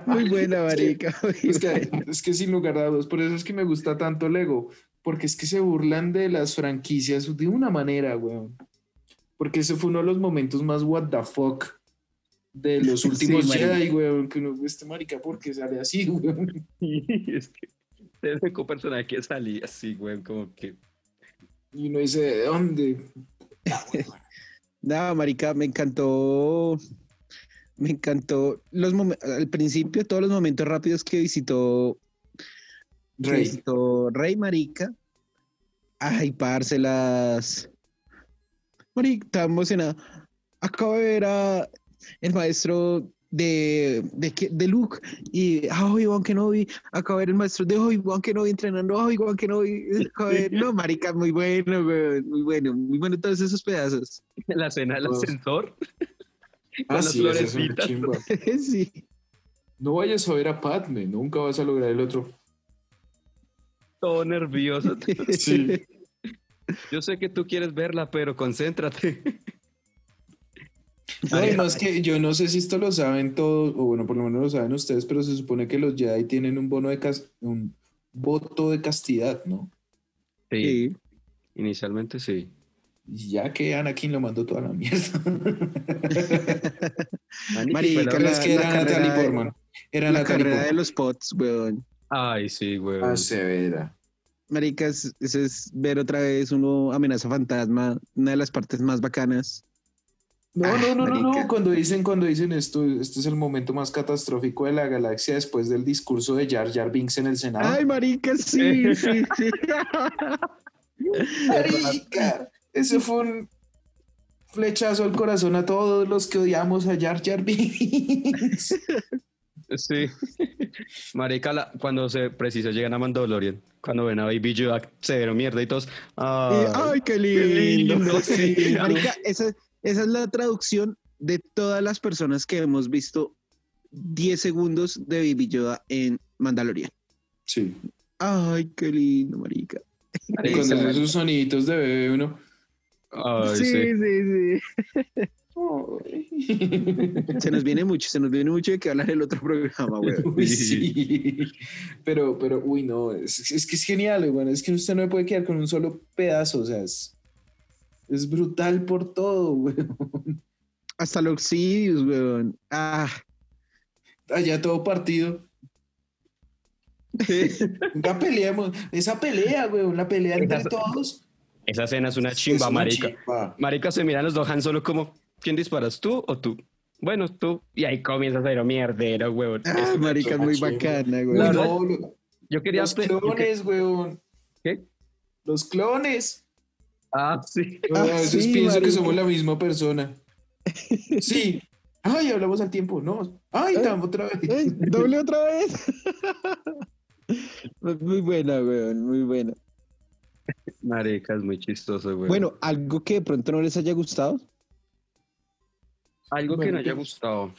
Muy buena, marica. muy es que, es que sin lugar a dudas por eso es que me gusta tanto Lego porque es que se burlan de las franquicias de una manera weón porque ese fue uno de los momentos más what the fuck de los Sí, últimos marica. Jedi, weón, que uno, este marica, porque sale así, weón. es que el único personaje que salía así, güey, como que. Y uno dice, ¿de dónde? No, marica, me encantó. Me encantó los al principio todos los momentos rápidos que visitó que Rey. visitó Rey Marica. Ay, parce, las. Marica, estaba emocionado. Acabo de ver a el maestro de, de, de Luke y a Obi-Wan Kenobi. Acabo de ver el maestro de Obi-Wan Kenobi entrenando a Obi-Wan Kenobi. Acabo de ver- No, marica, muy bueno, muy bueno, muy bueno todos esos pedazos. La escena del ascensor. Ah, las sí, es una sí. No vayas a ver a Padme, nunca vas a lograr el otro. Todo nervioso. Sí. Yo sé que tú quieres verla, pero concéntrate. No, y más que yo no sé si esto lo saben todos, o bueno, por lo menos lo saben ustedes, pero se supone que los Jedi tienen un bono de cas- un voto de castidad, ¿no? Sí, Sí. inicialmente sí. Ya que Anakin lo mandó toda la mierda. Marica, es que la era carrera Natalie de- Portman. Era La Natalie carrera de los pots, weón. Ay, sí, güey. Ah, severa. Maricas, eso es ver otra vez uno amenaza fantasma, una de las partes más bacanas. No, Ah, no, no, no, no. Cuando dicen, cuando dicen esto, este es el momento más catastrófico de la galaxia después del discurso de Jar Jar Binks en el Senado. Ay, marica, sí, sí, sí. Marica, ese fue un flechazo al corazón a todos los que odiamos a Jar Jar Binks. Sí. Marica, la- cuando se precisa llegan a Mandalorian, cuando ven a Baby Yoda, severo mierda y todos. Y, Ay, Ay, qué lindo. lindo, sí. sí. Marica, esa, esa es la traducción de todas las personas que hemos visto 10 segundos de Baby Yoda en Mandalorian. Sí. Ay, qué lindo, marica. Y Marica, cuando hace esos soniditos de bebé uno. ay, sí, sí. sí, sí. Se nos viene mucho, se nos viene mucho de que hablar el otro programa, güey. Uy, sí. Pero, pero, uy, no, es, es que es genial, bueno, es que usted no me puede quedar con un solo pedazo, o sea, es, es brutal por todo, weón. Hasta los Sidious, weón. Ah, Allá todo partido. Venga, peleemos. Esa pelea, weón, la pelea entre Esa- todos. Esa escena es una Es chimba, una marica. chimba. Marica se miran los dos Han solo como, ¿quién disparas, tú o tú? Bueno, tú. Y ahí comienza a ser mierdero, huevón. ah, Es- marica, es muy bacana, güey. No, yo quería... los yo que- clones, weón. ¿Qué? Los clones. Ah, sí. a Ah, veces sí, pienso que somos la misma persona. Sí. Ay, hablamos al tiempo. No. Ay, Ay. tam- otra vez. Ay, Doble otra vez. muy buena, weón, muy buena. Marica, es muy chistoso, güey. Bueno, algo que de pronto no les haya gustado. Algo que bueno, no haya yo- gustado.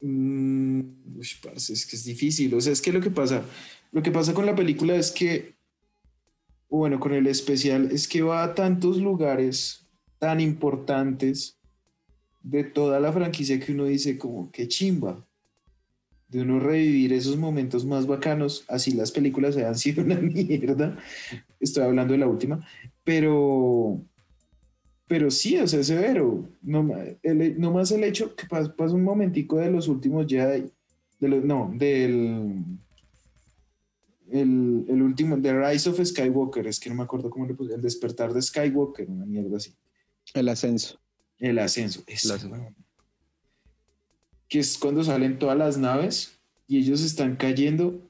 Mm, parce, es que es difícil. O sea, es que lo que pasa, lo que pasa con la película es que, bueno, con el especial, es que va a tantos lugares tan importantes de toda la franquicia que uno dice como, qué chimba. De uno revivir esos momentos más bacanos, así las películas hayan sido una mierda. Estoy hablando de la última, pero, pero sí, o sea, es severo. No, el, no más el hecho que pas- pasa un momentico de los últimos Jedi, de los, no, del el, el último, The Rise of Skywalker, es que no me acuerdo cómo le puse, el despertar de Skywalker, una mierda así. El ascenso. El ascenso. Que es cuando salen todas las naves y ellos están cayendo.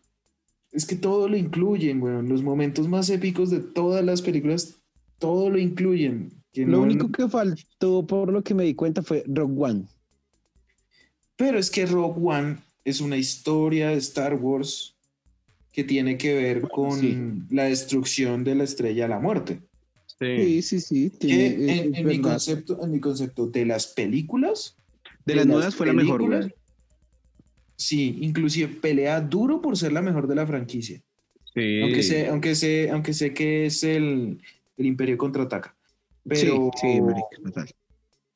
Es que todo lo incluyen, weón. Los momentos más épicos de todas las películas, todo lo incluyen. Que Lo no- único que faltó, por lo que me di cuenta, fue Rogue One. Pero es que Rogue One es una historia de Star Wars que tiene que ver con Sí. la destrucción de la estrella de la muerte. Sí, Sí. sí, sí. Que tiene- en, mi concepto, en mi concepto de las películas, de las nuevas fue la mejor. Sí, inclusive pelea duro por ser la mejor de la franquicia. Sí. Aunque sé, aunque sé, aunque sé que es el, el Imperio contraataca. Pero, Sí, sí, marica, total.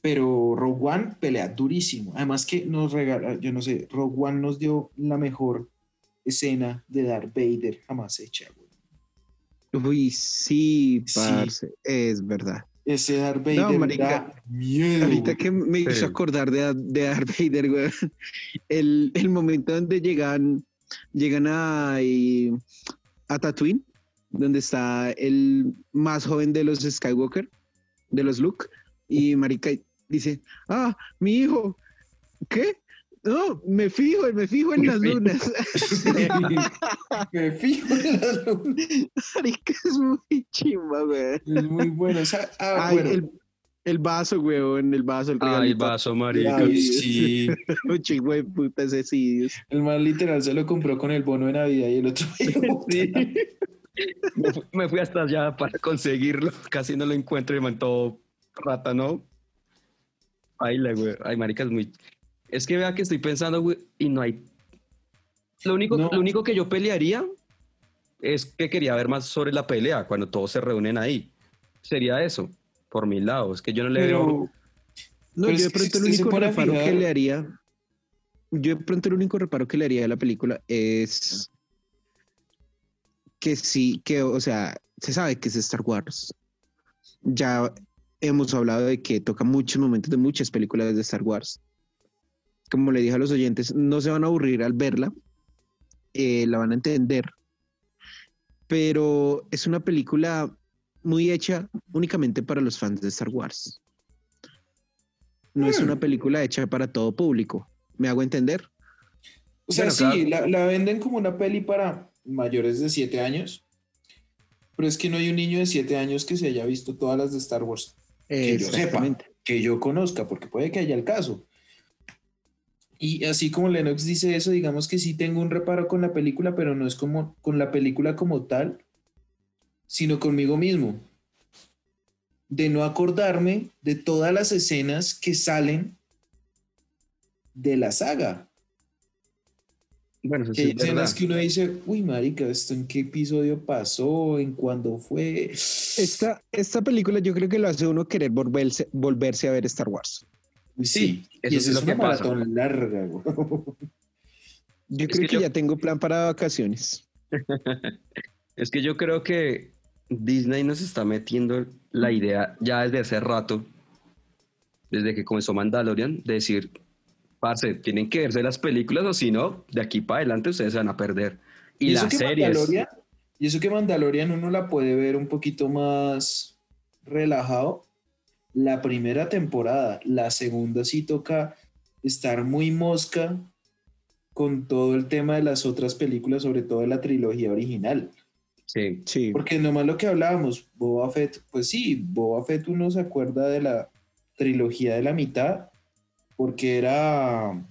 pero Rogue One pelea durísimo. Además que nos regala, yo no sé, Rogue One nos dio la mejor escena de Darth Vader jamás hecha. güey. Uy, sí, Sí. es verdad. Ese Darth Vader marica, da miedo. Ahorita que me hizo acordar de, de Darth Vader, güey. El, el momento donde llegan, llegan a, a Tatooine, donde está el más joven de los Skywalker, de los Luke, y Marica dice, ah, mi hijo, ¿qué? No, me fijo, me fijo en Me las fijo. lunas. Me fijo en las lunas. Marica, es muy chimba, güey. Es muy bueno. O sea, ah, Ay, bueno. el, el vaso, weón, el vaso, el Ay, regalito. vaso, marica. Ay, sí. Un chingo de puta ese sí. El man literal se lo compró con el bono de Navidad y el otro. Sí. Me fu- Me fui hasta allá para conseguirlo. Casi no lo encuentro y me todo rata, ¿no? Ay, la güey. Ay, marica, es muy. Es que vea que estoy pensando, güey, y no hay. Lo único, No. lo único que yo pelearía es que quería ver más sobre la pelea cuando todos se reúnen ahí. Sería eso, por mi lado. Es que yo no le veo. Pero, No, Pero yo de pronto el único reparo que le haría, yo de pronto el único reparo que le haría a la película es que sí, que, o sea, se sabe que es Star Wars. Ya hemos hablado de que toca muchos momentos de muchas películas de Star Wars. Como le dije a los oyentes, no se van a aburrir al verla, eh, la van a entender, pero es una película muy hecha únicamente para los fans de Star Wars. No es Hmm. una película hecha para todo público. ¿Me hago entender? o sea, Bueno, sí, claro. la, la venden como una peli para mayores de 7 años. Pero es que no hay un niño de 7 años que se haya visto todas las de Star Wars. Que yo sepa, que yo conozca, porque puede que haya el caso. Y así como Lennox dice eso, digamos que sí tengo un reparo con la película, pero no es como con la película como tal, sino conmigo mismo. De no acordarme de todas las escenas que salen de la saga. Bueno, eso sí es escenas que uno dice, uy, marica, ¿esto en qué episodio pasó? ¿En cuándo fue? Esta, esta película yo creo que lo hace uno querer volverse, volverse a ver Star Wars. Sí, sí, eso y es lo una que pasa. maratón larga, güey. Yo Es creo que que, yo- ya tengo plan para vacaciones. Es que yo creo que Disney nos está metiendo la idea ya desde hace rato, desde que comenzó Mandalorian, de decir, parce, tienen que verse las películas o si no, de aquí para adelante ustedes se van a perder. Y, eso las series. Mandalorian- y eso que Mandalorian uno la puede ver un poquito más relajado. La primera temporada, la segunda sí toca estar muy mosca con todo el tema de las otras películas, sobre todo de la trilogía original. Sí, Sí. Porque nomás lo que hablábamos, Boba Fett, pues sí, Boba Fett uno se acuerda de la trilogía de la mitad, porque era,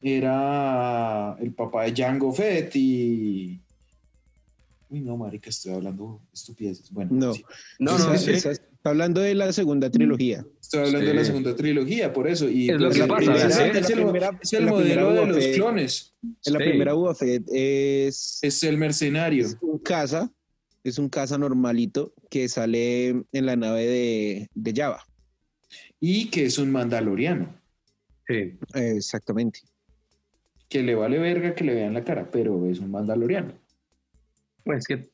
era el papá de Jango Fett y... Uy, no, marica, estoy hablando estupideces. Bueno, No. sí, no, no, sí. está hablando de la segunda trilogía. estoy hablando de la segunda trilogía, por eso. Y Es lo pues, que la pasa, primera- es el, La primera- es el la primera modelo de los Fett- clones, En la Sí. primera Boba Fett es, es el mercenario. es un caza, es un caza normalito que sale en la nave de, de Java. Y que es un mandaloriano, sí. Exactamente. que le vale verga que le vean la cara, pero es un mandaloriano. Pues que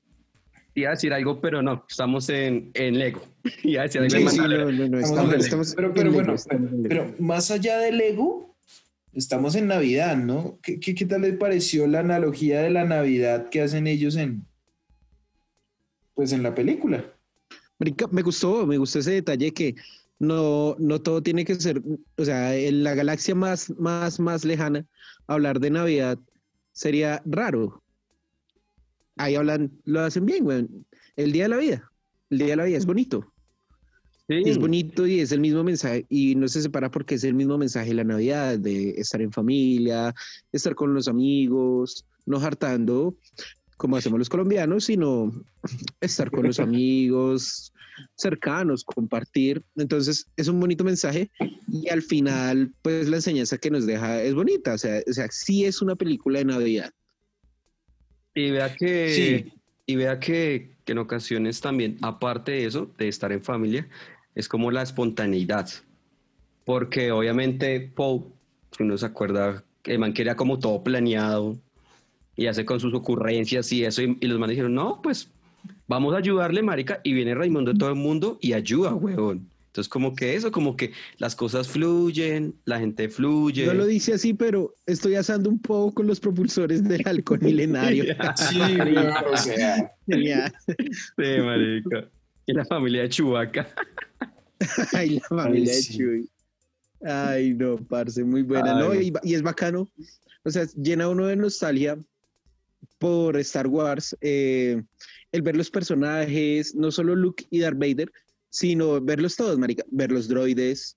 iba a decir algo, pero no, estamos en, en Lego. Iba a decir algo Sí, de sí, Mandalorian. no, no, no, Estamos pero, pero Lego, bueno, Lego. pero más allá del ego, estamos en Navidad, ¿no? ¿Qué, qué, qué tal les pareció la analogía de la Navidad que hacen ellos en, pues en la película? Me gustó, me gustó ese detalle que no, no todo tiene que ser, o sea, en la galaxia más, más, más lejana, hablar de Navidad sería raro. Ahí hablan, lo hacen bien, güey. El día de la vida, el día de la vida es bonito. Es bonito y es el mismo mensaje y no se separa porque es el mismo mensaje de la Navidad, de estar en familia, estar con los amigos, no hartando como hacemos los colombianos, sino estar con los amigos cercanos, compartir. Entonces es un bonito mensaje y al final pues la enseñanza que nos deja es bonita, o sea, o sea sí es una película de Navidad. Y vea que, y vea que, que en ocasiones también, aparte de eso, de estar en familia, es como la espontaneidad. Porque obviamente Poe, si uno se acuerda, el man quería como todo planeado y hace con sus ocurrencias y eso. Y, los man dijeron, no, pues vamos a ayudarle, marica. Y viene Raimundo de todo el mundo y ayuda, huevón. Entonces, como que eso, como que las cosas fluyen, la gente fluye. No lo dice así, pero estoy asando un poco con los propulsores del halcón milenario. sí, o sea. Sí, marica. Y la familia de Chubaca. Ay, la familia de Chuy. Ay, no, parce, muy buena. ¿no? Y, es bacano. O sea, llena uno de nostalgia por Star Wars. Eh, el ver los personajes, no solo Luke y Darth Vader, sino verlos todos, marica. Ver los droides,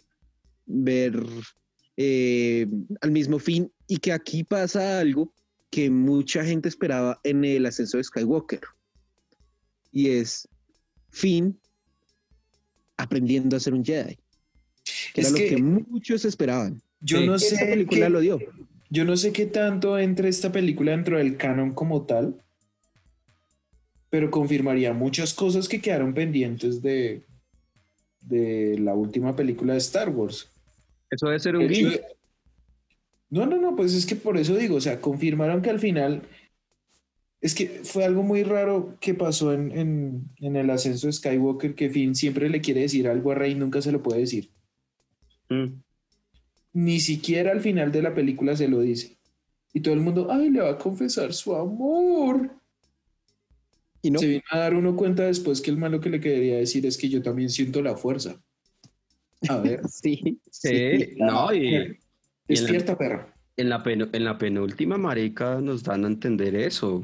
ver eh, al mismo fin. Y que aquí pasa algo que mucha gente esperaba en el ascenso de Skywalker. Y es Finn aprendiendo a ser un Jedi. Que era lo que muchos esperaban. Yo no sé. película lo dio. Yo no sé qué tanto entre esta película dentro del canon como tal, pero confirmaría muchas cosas que quedaron pendientes de, de la última película de Star Wars. Eso debe ser un guiño. No, no, no, pues es que por eso digo, o sea, confirmaron que al final es que fue algo muy raro que pasó en, el ascenso de Skywalker, que Finn siempre le quiere decir algo a Rey y nunca se lo puede decir. Mm. Ni siquiera al final de la película se lo dice. Y todo el mundo, ay, le va a confesar su amor. Y no. Se viene a dar uno cuenta después que el malo que le quería decir es que yo también siento la fuerza. A ver. sí, sí, no, y. Despierta, perra. En la, en la penúltima marica nos dan a entender eso.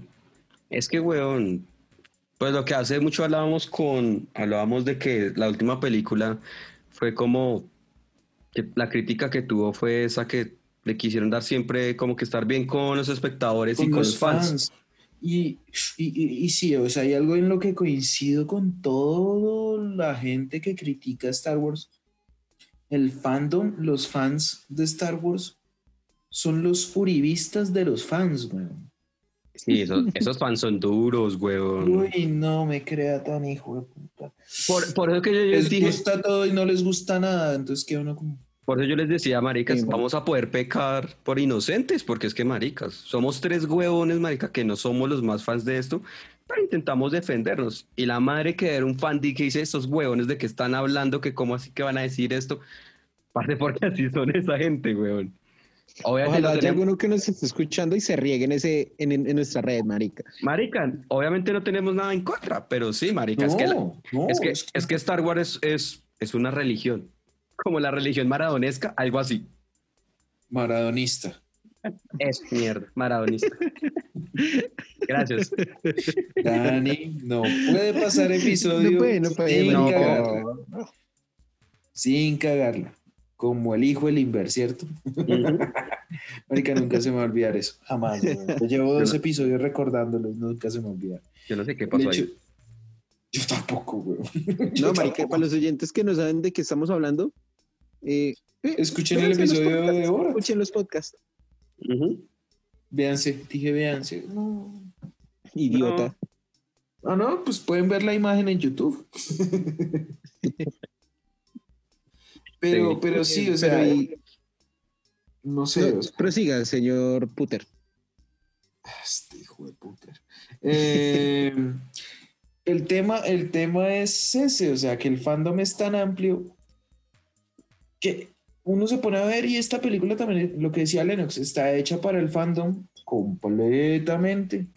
Es que, weón, pues lo que hace mucho hablábamos con, hablábamos de que la última película fue como, que la crítica que tuvo fue esa que le quisieron dar siempre como que estar bien con los espectadores y con los fans. Y, y, y, sí, o sea, hay algo en lo que coincido con toda la gente que critica Star Wars. El fandom, los fans de Star Wars, son los uribistas de los fans, weón. Sí, esos, fans son duros, weón. Uy, no me crea tan hijo de puta. Por, por eso que yo, les dije. Les gusta todo y no les gusta nada, entonces queda uno como. Por eso yo les decía, maricas, vamos a poder pecar por inocentes, porque es que maricas, somos tres huevones, marica, que no somos los más fans de esto, pero intentamos defendernos. Y la madre que era un fan de que dice estos huevones de que están hablando, que cómo así que van a decir esto, parte porque así son esa gente, huevón. Obviamente Ojalá haya alguno que nos esté escuchando y se riegue en, ese, en, nuestra red, marica. Marica, obviamente no tenemos nada en contra, pero sí, marica, es, que es, que, es, que, Star Wars es, es, una religión, como la religión maradonesca, algo así. Maradonista. Es mierda, maradonista. Gracias. Dani, no puede pasar episodio no puede, no puede, sin, cagarla. sin cagarla como el hijo el Inver, ¿cierto? Marica, nunca se me va a olvidar eso, jamás. Yo llevo dos episodios recordándolos, nunca se me olvida. Yo no sé qué pasó ahí. Yo tampoco, güey. No, marica, para los oyentes que no saben de qué estamos hablando, eh, eh escuchen el episodio de ahora. Escuchen los podcasts. Véanse, dije véanse. Idiota. Ah, no, pues pueden ver la imagen en YouTube. Pero, pero sí, o sea, no sé. prosiga, señor Puter. Este hijo de Puter. Eh, el, tema, el tema es ese, o sea, que el fandom es tan amplio que uno se pone a ver y esta película también, lo que decía Lennox, está hecha para el fandom completamente,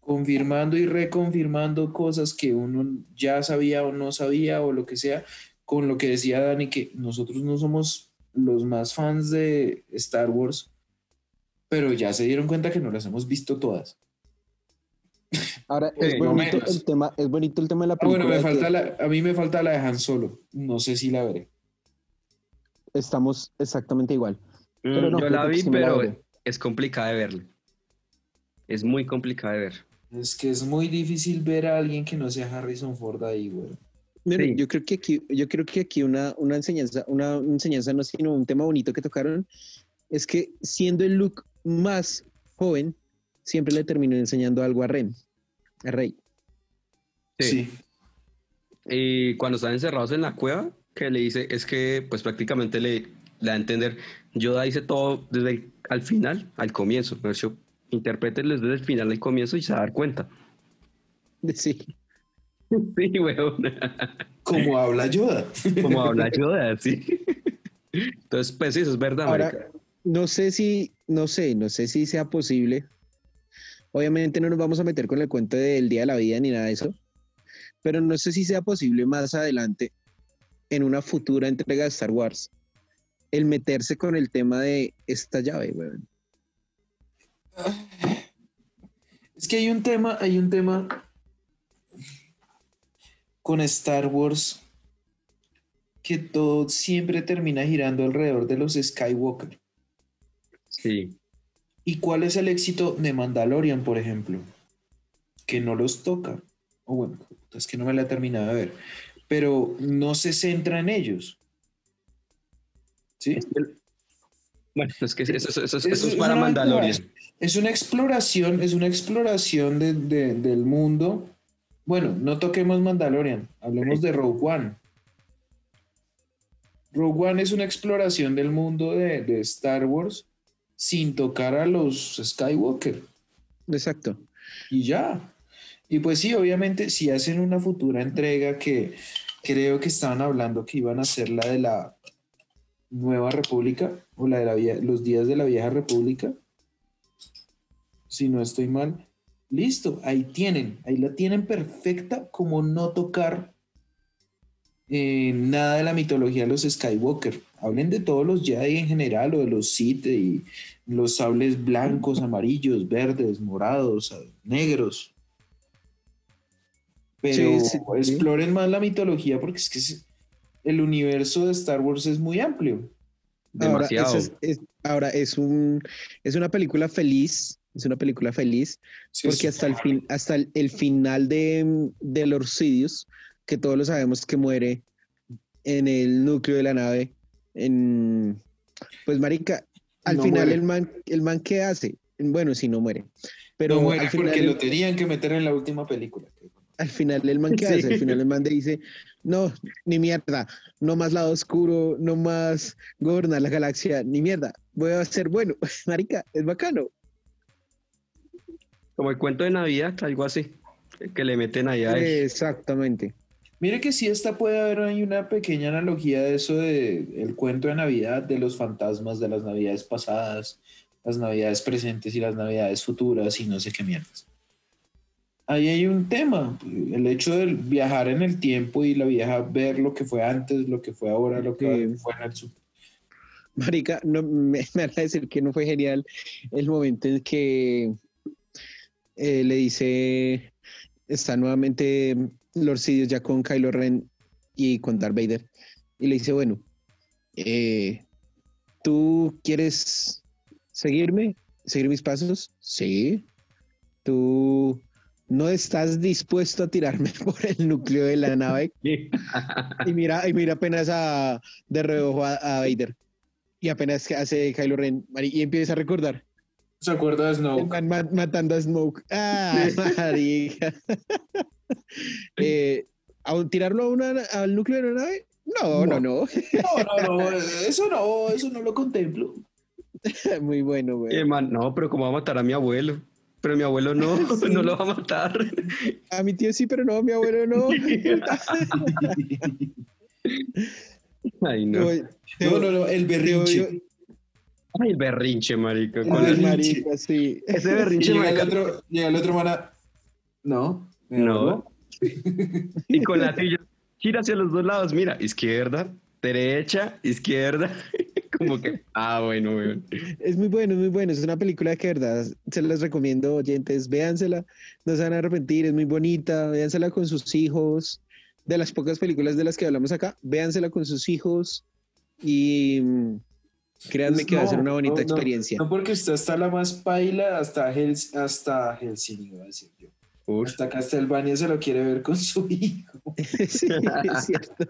confirmando y reconfirmando cosas que uno ya sabía o no sabía o lo que sea, con lo que decía Dani, que nosotros no somos los más fans de Star Wars, pero ya se dieron cuenta que no las hemos visto todas. Ahora, es, Sí, no bonito el tema, es bonito el tema de la Ah, película. bueno, me de que falta la, a mí me falta la de Han Solo. No sé si la veré. Estamos exactamente igual. Mm, Pero no, yo la vi, la pero es complicada de verla. Es muy complicada de ver. Es que es muy difícil ver a alguien que no sea Harrison Ford ahí, güey. Mira, Sí. yo creo que aquí, yo creo que aquí una, una enseñanza, una enseñanza no, sino un tema bonito que tocaron, es que siendo el Luke más joven, siempre le terminó enseñando algo a Ren, a Rey. Sí. Sí. Y cuando están encerrados en la cueva, que le dice, es que pues prácticamente le, le da a entender, Yoda dice todo desde el- al final, al comienzo. Hecho, interprétenlo desde el final al comienzo y se va a dar cuenta. Sí. Sí, weón. Como habla Yoda. Como habla Yoda, sí. Entonces, pues sí, eso es verdad, Ahora, marica. no sé si, no sé, no sé si sea posible. Obviamente no nos vamos a meter con el cuento del día de la vida ni nada de eso, pero no sé si sea posible más adelante, en una futura entrega de Star Wars, el meterse con el tema de esta llave, weón. Es que hay un tema, hay un tema con Star Wars que todo siempre termina girando alrededor de los Skywalker. Sí. ¿Y cuál es el éxito de Mandalorian, por ejemplo? Que no los toca. O bueno, es que no me la he terminado de ver. Pero no se centra en ellos. ¿Sí? Bueno, es que eso, eso- eso- eso Es- para Mandalorian. Es una exploración, es una exploración de- de- del mundo. Bueno, no toquemos Mandalorian, hablemos de Rogue One. Rogue One es una exploración del mundo de, de Star Wars sin tocar a los Skywalker. Exacto. Y ya. Y pues sí, obviamente, si hacen una futura entrega que creo que estaban hablando que iban a ser la de la Nueva República o la de la los días de la Vieja República, si no estoy mal, listo, ahí tienen, ahí la tienen perfecta como no tocar eh, nada de la mitología de los Skywalker. Hablen de todos los Jedi en general o de los Sith y los sables blancos, amarillos, verdes, morados, negros. Pero Sí, sí, sí. exploren más la mitología porque es que es- el universo de Star Wars es muy amplio. Ahora, Demasiado. esa es, es- ahora es un es una película feliz, es una película feliz, porque hasta el fin, hasta el, el final de, de los Sidious, que todos lo sabemos que muere en el núcleo de la nave, en pues marica, al No final muere. el man, el man ¿qué hace? Bueno, sí no muere. Pero no muere al final porque lo tenían que meter en la última película. Al final el man que Sí. hace, al final el man le dice, no, ni mierda, no más lado oscuro, no más gobernar la galaxia, ni mierda, voy a ser bueno, marica, es bacano. Como el cuento de Navidad, algo así. Que le meten ahí a él. Exactamente. Mire que sí, esta puede haber ahí una pequeña analogía de eso de el cuento de Navidad, de los fantasmas de las Navidades pasadas, las Navidades presentes y las Navidades futuras y no sé qué mierdas. Ahí hay un tema, el hecho de viajar en el tiempo y la vieja ver lo que fue antes, lo que fue ahora, lo que Sí. fue en el su- Marica, no, me, me van a decir que no fue genial el momento en que eh, le dice, está nuevamente Lord Sidious ya con Kylo Ren y con Darth Vader, y le dice, bueno, eh, ¿tú quieres seguirme? ¿Seguir mis pasos? Sí. ¿Tú no estás dispuesto a tirarme por el núcleo de la nave? Y mira, y mira apenas a, de reojo a, a Vader. Y apenas hace Kylo Ren y empieza a recordar. ¿Se acuerda de Snoke? man ma- matando a Smoke. Ah, marica. Eh, ¿a- ¿Tirarlo a una, al núcleo de una nave? No, no, no. No, no, no, eso no, eso no lo contemplo. Muy bueno, güey. Eh, man, no, pero ¿cómo va a matar a mi abuelo? Pero mi abuelo no, no lo va a matar. A mi tío sí, pero no, mi abuelo no. Ay, no. No, no, no, el berrinche. Ay, el berrinche, marica. Con el- marica, sí. Ese Y berrinche, llega el otro, llega el otro mana. No, No. Y con la silla, gira hacia los dos lados. Mira, izquierda, derecha, izquierda. Como que, ah, bueno, bueno. Es muy bueno, es muy bueno. Es una película que, de verdad, se las recomiendo, oyentes. Véansela, no se van a arrepentir, es muy bonita. Véansela con sus hijos. De las pocas películas de las que hablamos acá, véansela con sus hijos y mm, créanme Pues que va a ser una bonita no, experiencia. No, porque usted está la más paila hasta, Hels, hasta Helsinki, iba a decir yo. Uy. Hasta Castelvania se lo quiere ver con su hijo. Sí, es cierto.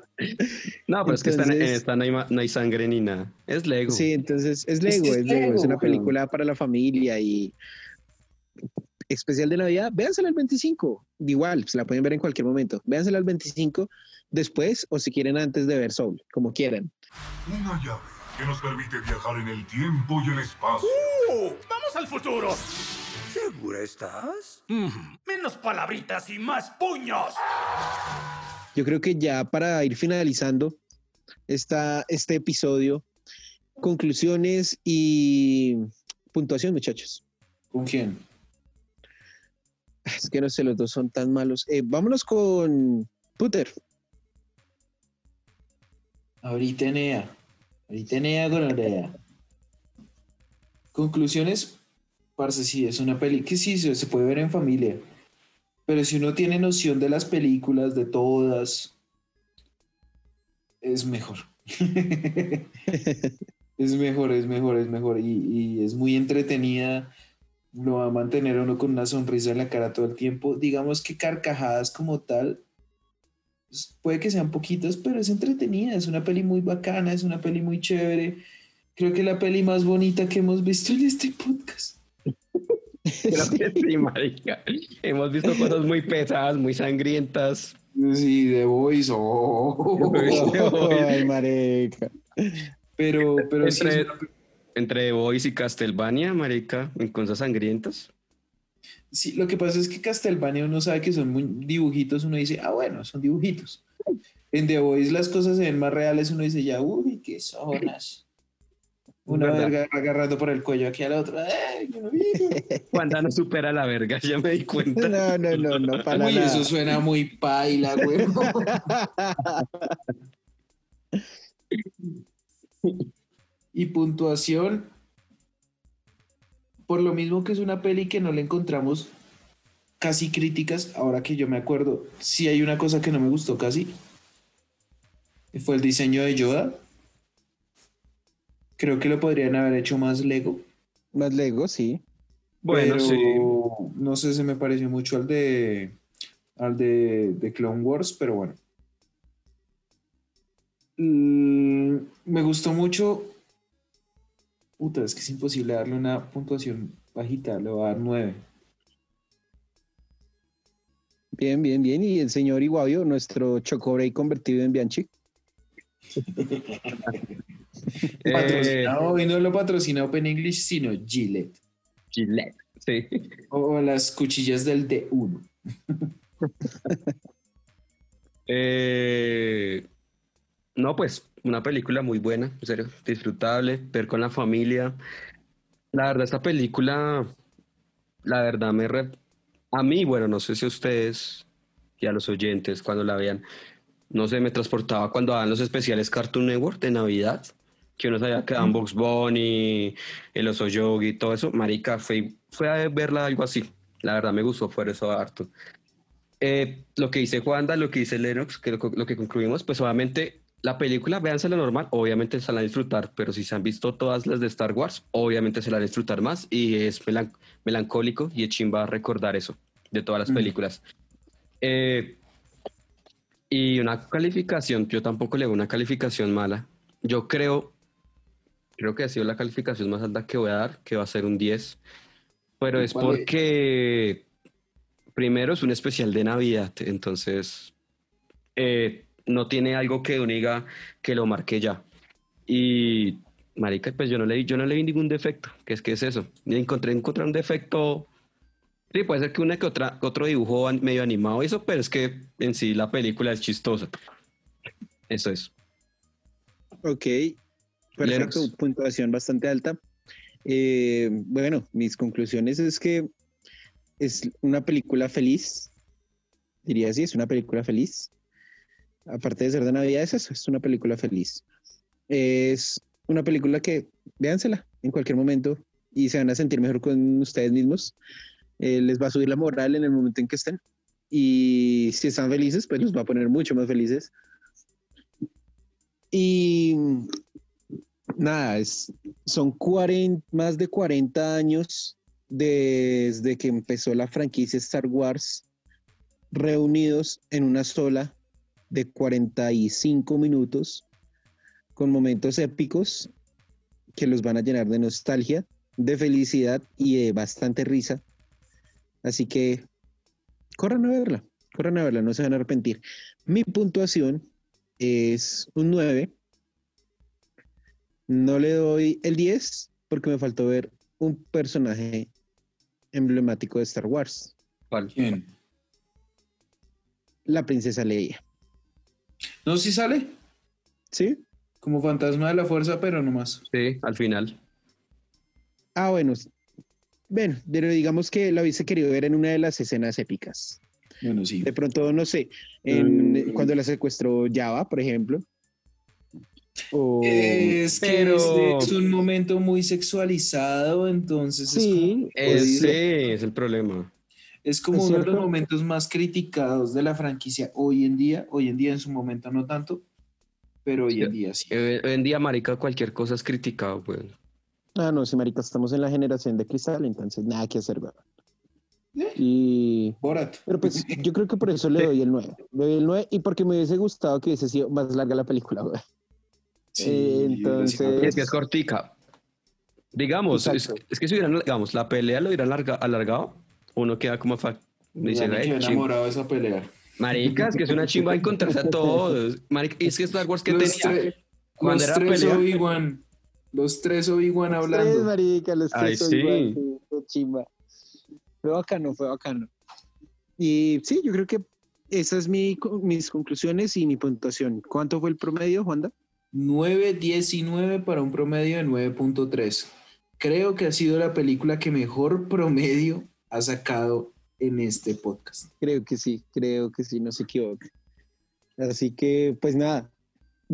No, pero es que esta, en esta no, hay, no hay sangre ni nada. Es Lego. Sí, entonces es Lego, es, es Lego, es Lego, una película para la familia y especial de Navidad, véansela el 25. Igual, se la pueden ver en cualquier momento. Véansela el 25 después o si quieren antes de ver Soul, como quieran. Una llave que nos permite viajar en el tiempo y el espacio. ¡Uh! ¡Vamos al futuro! ¿Segura estás? Mm, menos palabritas y más puños. Yo creo que ya para ir finalizando esta, este episodio, conclusiones y puntuación, muchachos. ¿Con quién? Es que no sé, los dos son tan malos. Eh, vámonos con Puter. Ahorita Enea. Ahorita Enea con Orea. Conclusiones. Parce, sí, es una peli que sí se, puede ver en familia. Pero si uno tiene noción de las películas, de todas, es mejor. es mejor, es mejor, es mejor. Y, y es muy entretenida. Lo va a mantener uno con una sonrisa en la cara todo el tiempo. Digamos que carcajadas como tal, pues, puede que sean poquitas, pero es entretenida, es una peli muy bacana, es una peli muy chévere. Creo que la peli más bonita que hemos visto en este podcast. Creo que sí, marica. Hemos visto cosas muy pesadas, muy sangrientas. Sí, The Voice. oh. Ay, mareca. Pero, pero sí, Entre- una- Entre Boys y Castlevania, marica, en cosas sangrientas. sí, lo que pasa es que Castlevania uno sabe que son muy dibujitos, uno dice, ah, bueno, son dibujitos. En The Voice las cosas se ven más reales, uno dice, ya, uy, qué zonas. Una ¿Verdad? verga agarrando por el cuello aquí a la otra. Wanda no supera la verga, ya me di cuenta. No, no, no, no, para Uy, nada. eso suena muy paila, güey. Y puntuación, por lo mismo que es una peli que no le encontramos casi críticas, ahora que yo me acuerdo, sí hay una cosa que no me gustó casi, fue el diseño de Yoda. Creo que lo podrían haber hecho más Lego. Más Lego, sí. Bueno, pero sí. No sé, se me pareció mucho al de al de, de Clone Wars, pero bueno. Mm, me gustó mucho. Puta, es que es imposible darle una puntuación bajita, le voy a dar 9. Bien, bien, bien. Y el señor Iguavio, nuestro Chocobrey convertido en Bianchi. Eh, Patrocinado, y no lo patrocina Open English, sino Gillette. Gillette, sí. O las cuchillas del D1. Eh, no, pues una película muy buena, en serio, disfrutable, ver con la familia. La verdad, esta película, la verdad me... re- A mí, bueno, no sé si a ustedes y a los oyentes cuando la vean, no sé, me transportaba cuando daban los especiales Cartoon Network de Navidad, que uno sabía que daban Box Bunny, el Oso Yogi y todo eso. Marica, fue, fue a verla algo así. La verdad me gustó, fue eso harto. Eh, lo que dice Juanda, lo que dice Lennox, que lo, lo que concluimos, pues obviamente la película, véanse la normal, obviamente se la van a disfrutar, pero si se han visto todas las de Star Wars, obviamente se la van a disfrutar más y es melan- melancólico y es chimba recordar eso de todas las Mm. películas. Eh, y una calificación, yo tampoco le hago una calificación mala. Yo creo, creo que ha sido la calificación más alta que voy a dar, que va a ser un 10, pero es porque primero es un especial de Navidad, entonces eh, no tiene algo que uno diga que lo marque ya. Y, marica, pues yo no le, vi- yo no le vi ningún defecto, que es que es eso. Encontré, encontré un defecto. Sí, puede ser que una que otra, otro dibujo medio animado, eso, pero es que en sí la película es chistosa. Eso es. Ok, perfecto, Lennox. puntuación bastante alta. Eh, bueno, mis conclusiones es que es una película feliz, diría así, es una película feliz. Aparte de ser de Navidad, es eso, es una película feliz. Es una película que véansela en cualquier momento y se van a sentir mejor con ustedes mismos. Eh, les va a subir la moral en el momento en que estén. Y si están felices, pues los va a poner mucho más felices. Y nada, es, son 40, más de 40 años desde que empezó la franquicia Star Wars reunidos en una sola de 45 minutos con momentos épicos que los van a llenar de nostalgia, de felicidad y de bastante risa. Así que corran a verla, corran a verla, no se van a arrepentir. Mi puntuación es un 9. No le doy el 10 porque me faltó ver un personaje emblemático de Star Wars. ¿Cuál? ¿Quién? La princesa Leia. ¿No si sale? ¿Sí? Como fantasma de la fuerza, pero no más. Sí, al final. Ah, bueno. Bueno, pero digamos que la hubiese querido ver en una de las escenas épicas. Bueno, sí. De pronto, no sé, en, Mm. cuando la secuestró Java, por ejemplo. Es que Pero- es, es un momento muy sexualizado, entonces es como, sí, Ese es el problema. es como ¿Es uno de los momentos más criticados de la franquicia hoy en día. Hoy en día en su momento no tanto, pero hoy en día sí. Eh, Hoy en día, marica, cualquier cosa es criticado, pues. Ah, no, sí, marica, estamos en la generación de cristal, entonces nada que hacer, weón. ¿Eh? Y... Borat. Pero pues yo creo que por eso le doy el 9. Le doy el 9 y porque me hubiese gustado que hubiese sido más larga la película, weón. Sí, Eh, entonces- Es que es cortica. Digamos, es, es que si hubieran, digamos, la pelea lo hubieran larga- alargado, uno queda como fa- dice, me "Ay, quedé chim- enamorado de esa pelea. Marica, es que es una chimba encontrarse a todos. Marica, es que Star Wars que los, tenía. cuando era tres pelea. Los tres Obi-Wan Tres, hablando. marica, los Ay, tres igual, sí, fue chimba. Fue bacano, fue bacano. Y sí, yo creo que esas es mi, mis conclusiones y mi puntuación. ¿Cuánto fue el promedio, Juanda? 9.19 para un promedio de 9.3. Creo que ha sido la película que mejor promedio ha sacado en este podcast. Creo que sí, creo que sí, no se equivoca. Así que, pues nada,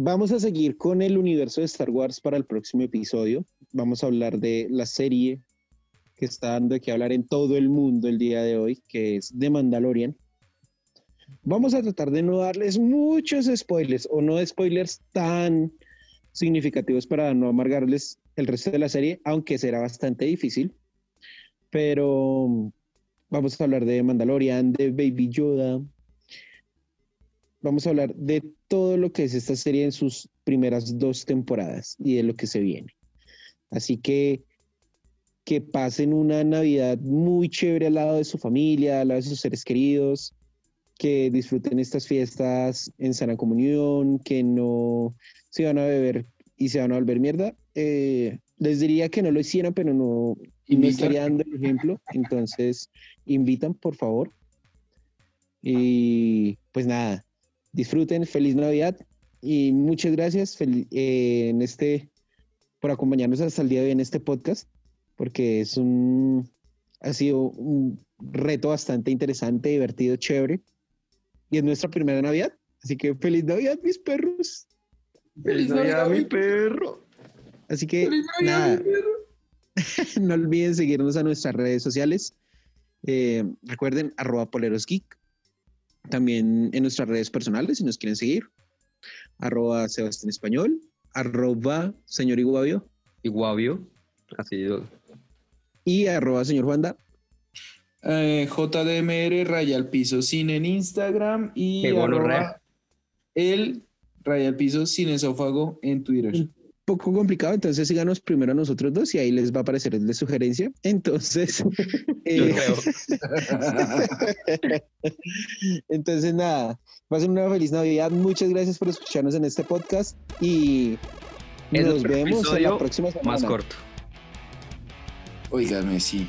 vamos a seguir con el universo de Star Wars para el próximo episodio. Vamos a hablar de la serie que está dando qué hablar en todo el mundo el día de hoy, que es The Mandalorian. Vamos a tratar de no darles muchos spoilers o no spoilers tan significativos para no amargarles el resto de la serie, aunque será bastante difícil. Pero vamos a hablar de Mandalorian, de Baby Yoda. Vamos a hablar de todo lo que es esta serie en sus primeras dos temporadas y de lo que se viene. Así que que pasen una Navidad muy chévere al lado de su familia, al lado de sus seres queridos, que disfruten estas fiestas en sana comunión, que no se van a beber y se van a volver mierda. Eh, les diría que no lo hicieran, pero no, no estaría dando el ejemplo. Entonces, invitan, por favor. Y pues nada, disfruten, feliz Navidad y muchas gracias fel- eh, en este por acompañarnos hasta el día de hoy en este podcast, porque es un ha sido un reto bastante interesante, divertido, chévere. Y es nuestra primera Navidad. Así que feliz Navidad, mis perros. ¡Feliz Navidad, mi perro! Así que nada, no olviden seguirnos a nuestras redes sociales. Eh, recuerden, arroba polerosgeek. También en nuestras redes personales, si nos quieren seguir. Arroba Sebastián Español. Arroba señor Iguavio. Iguavio. Así Y arroba señor Juanda. Eh, JDMR Raya al Piso Cine en Instagram y arroba el Raya al Piso Sin Esófago en Twitter. Poco complicado, entonces síganos primero a nosotros dos y ahí les va a aparecer de sugerencia. Entonces, Yo eh, creo. entonces nada, pasen una feliz Navidad. Muchas gracias por escucharnos en este podcast y Es nos vemos en la próxima semana. Más corto. Óigame, sí.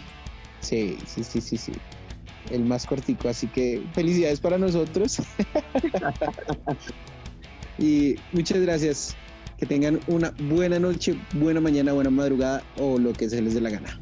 Sí, sí, sí, sí, sí. El más cortico, así que felicidades para nosotros. y muchas gracias. Que tengan una buena noche, buena mañana, buena madrugada o lo que se les dé la gana.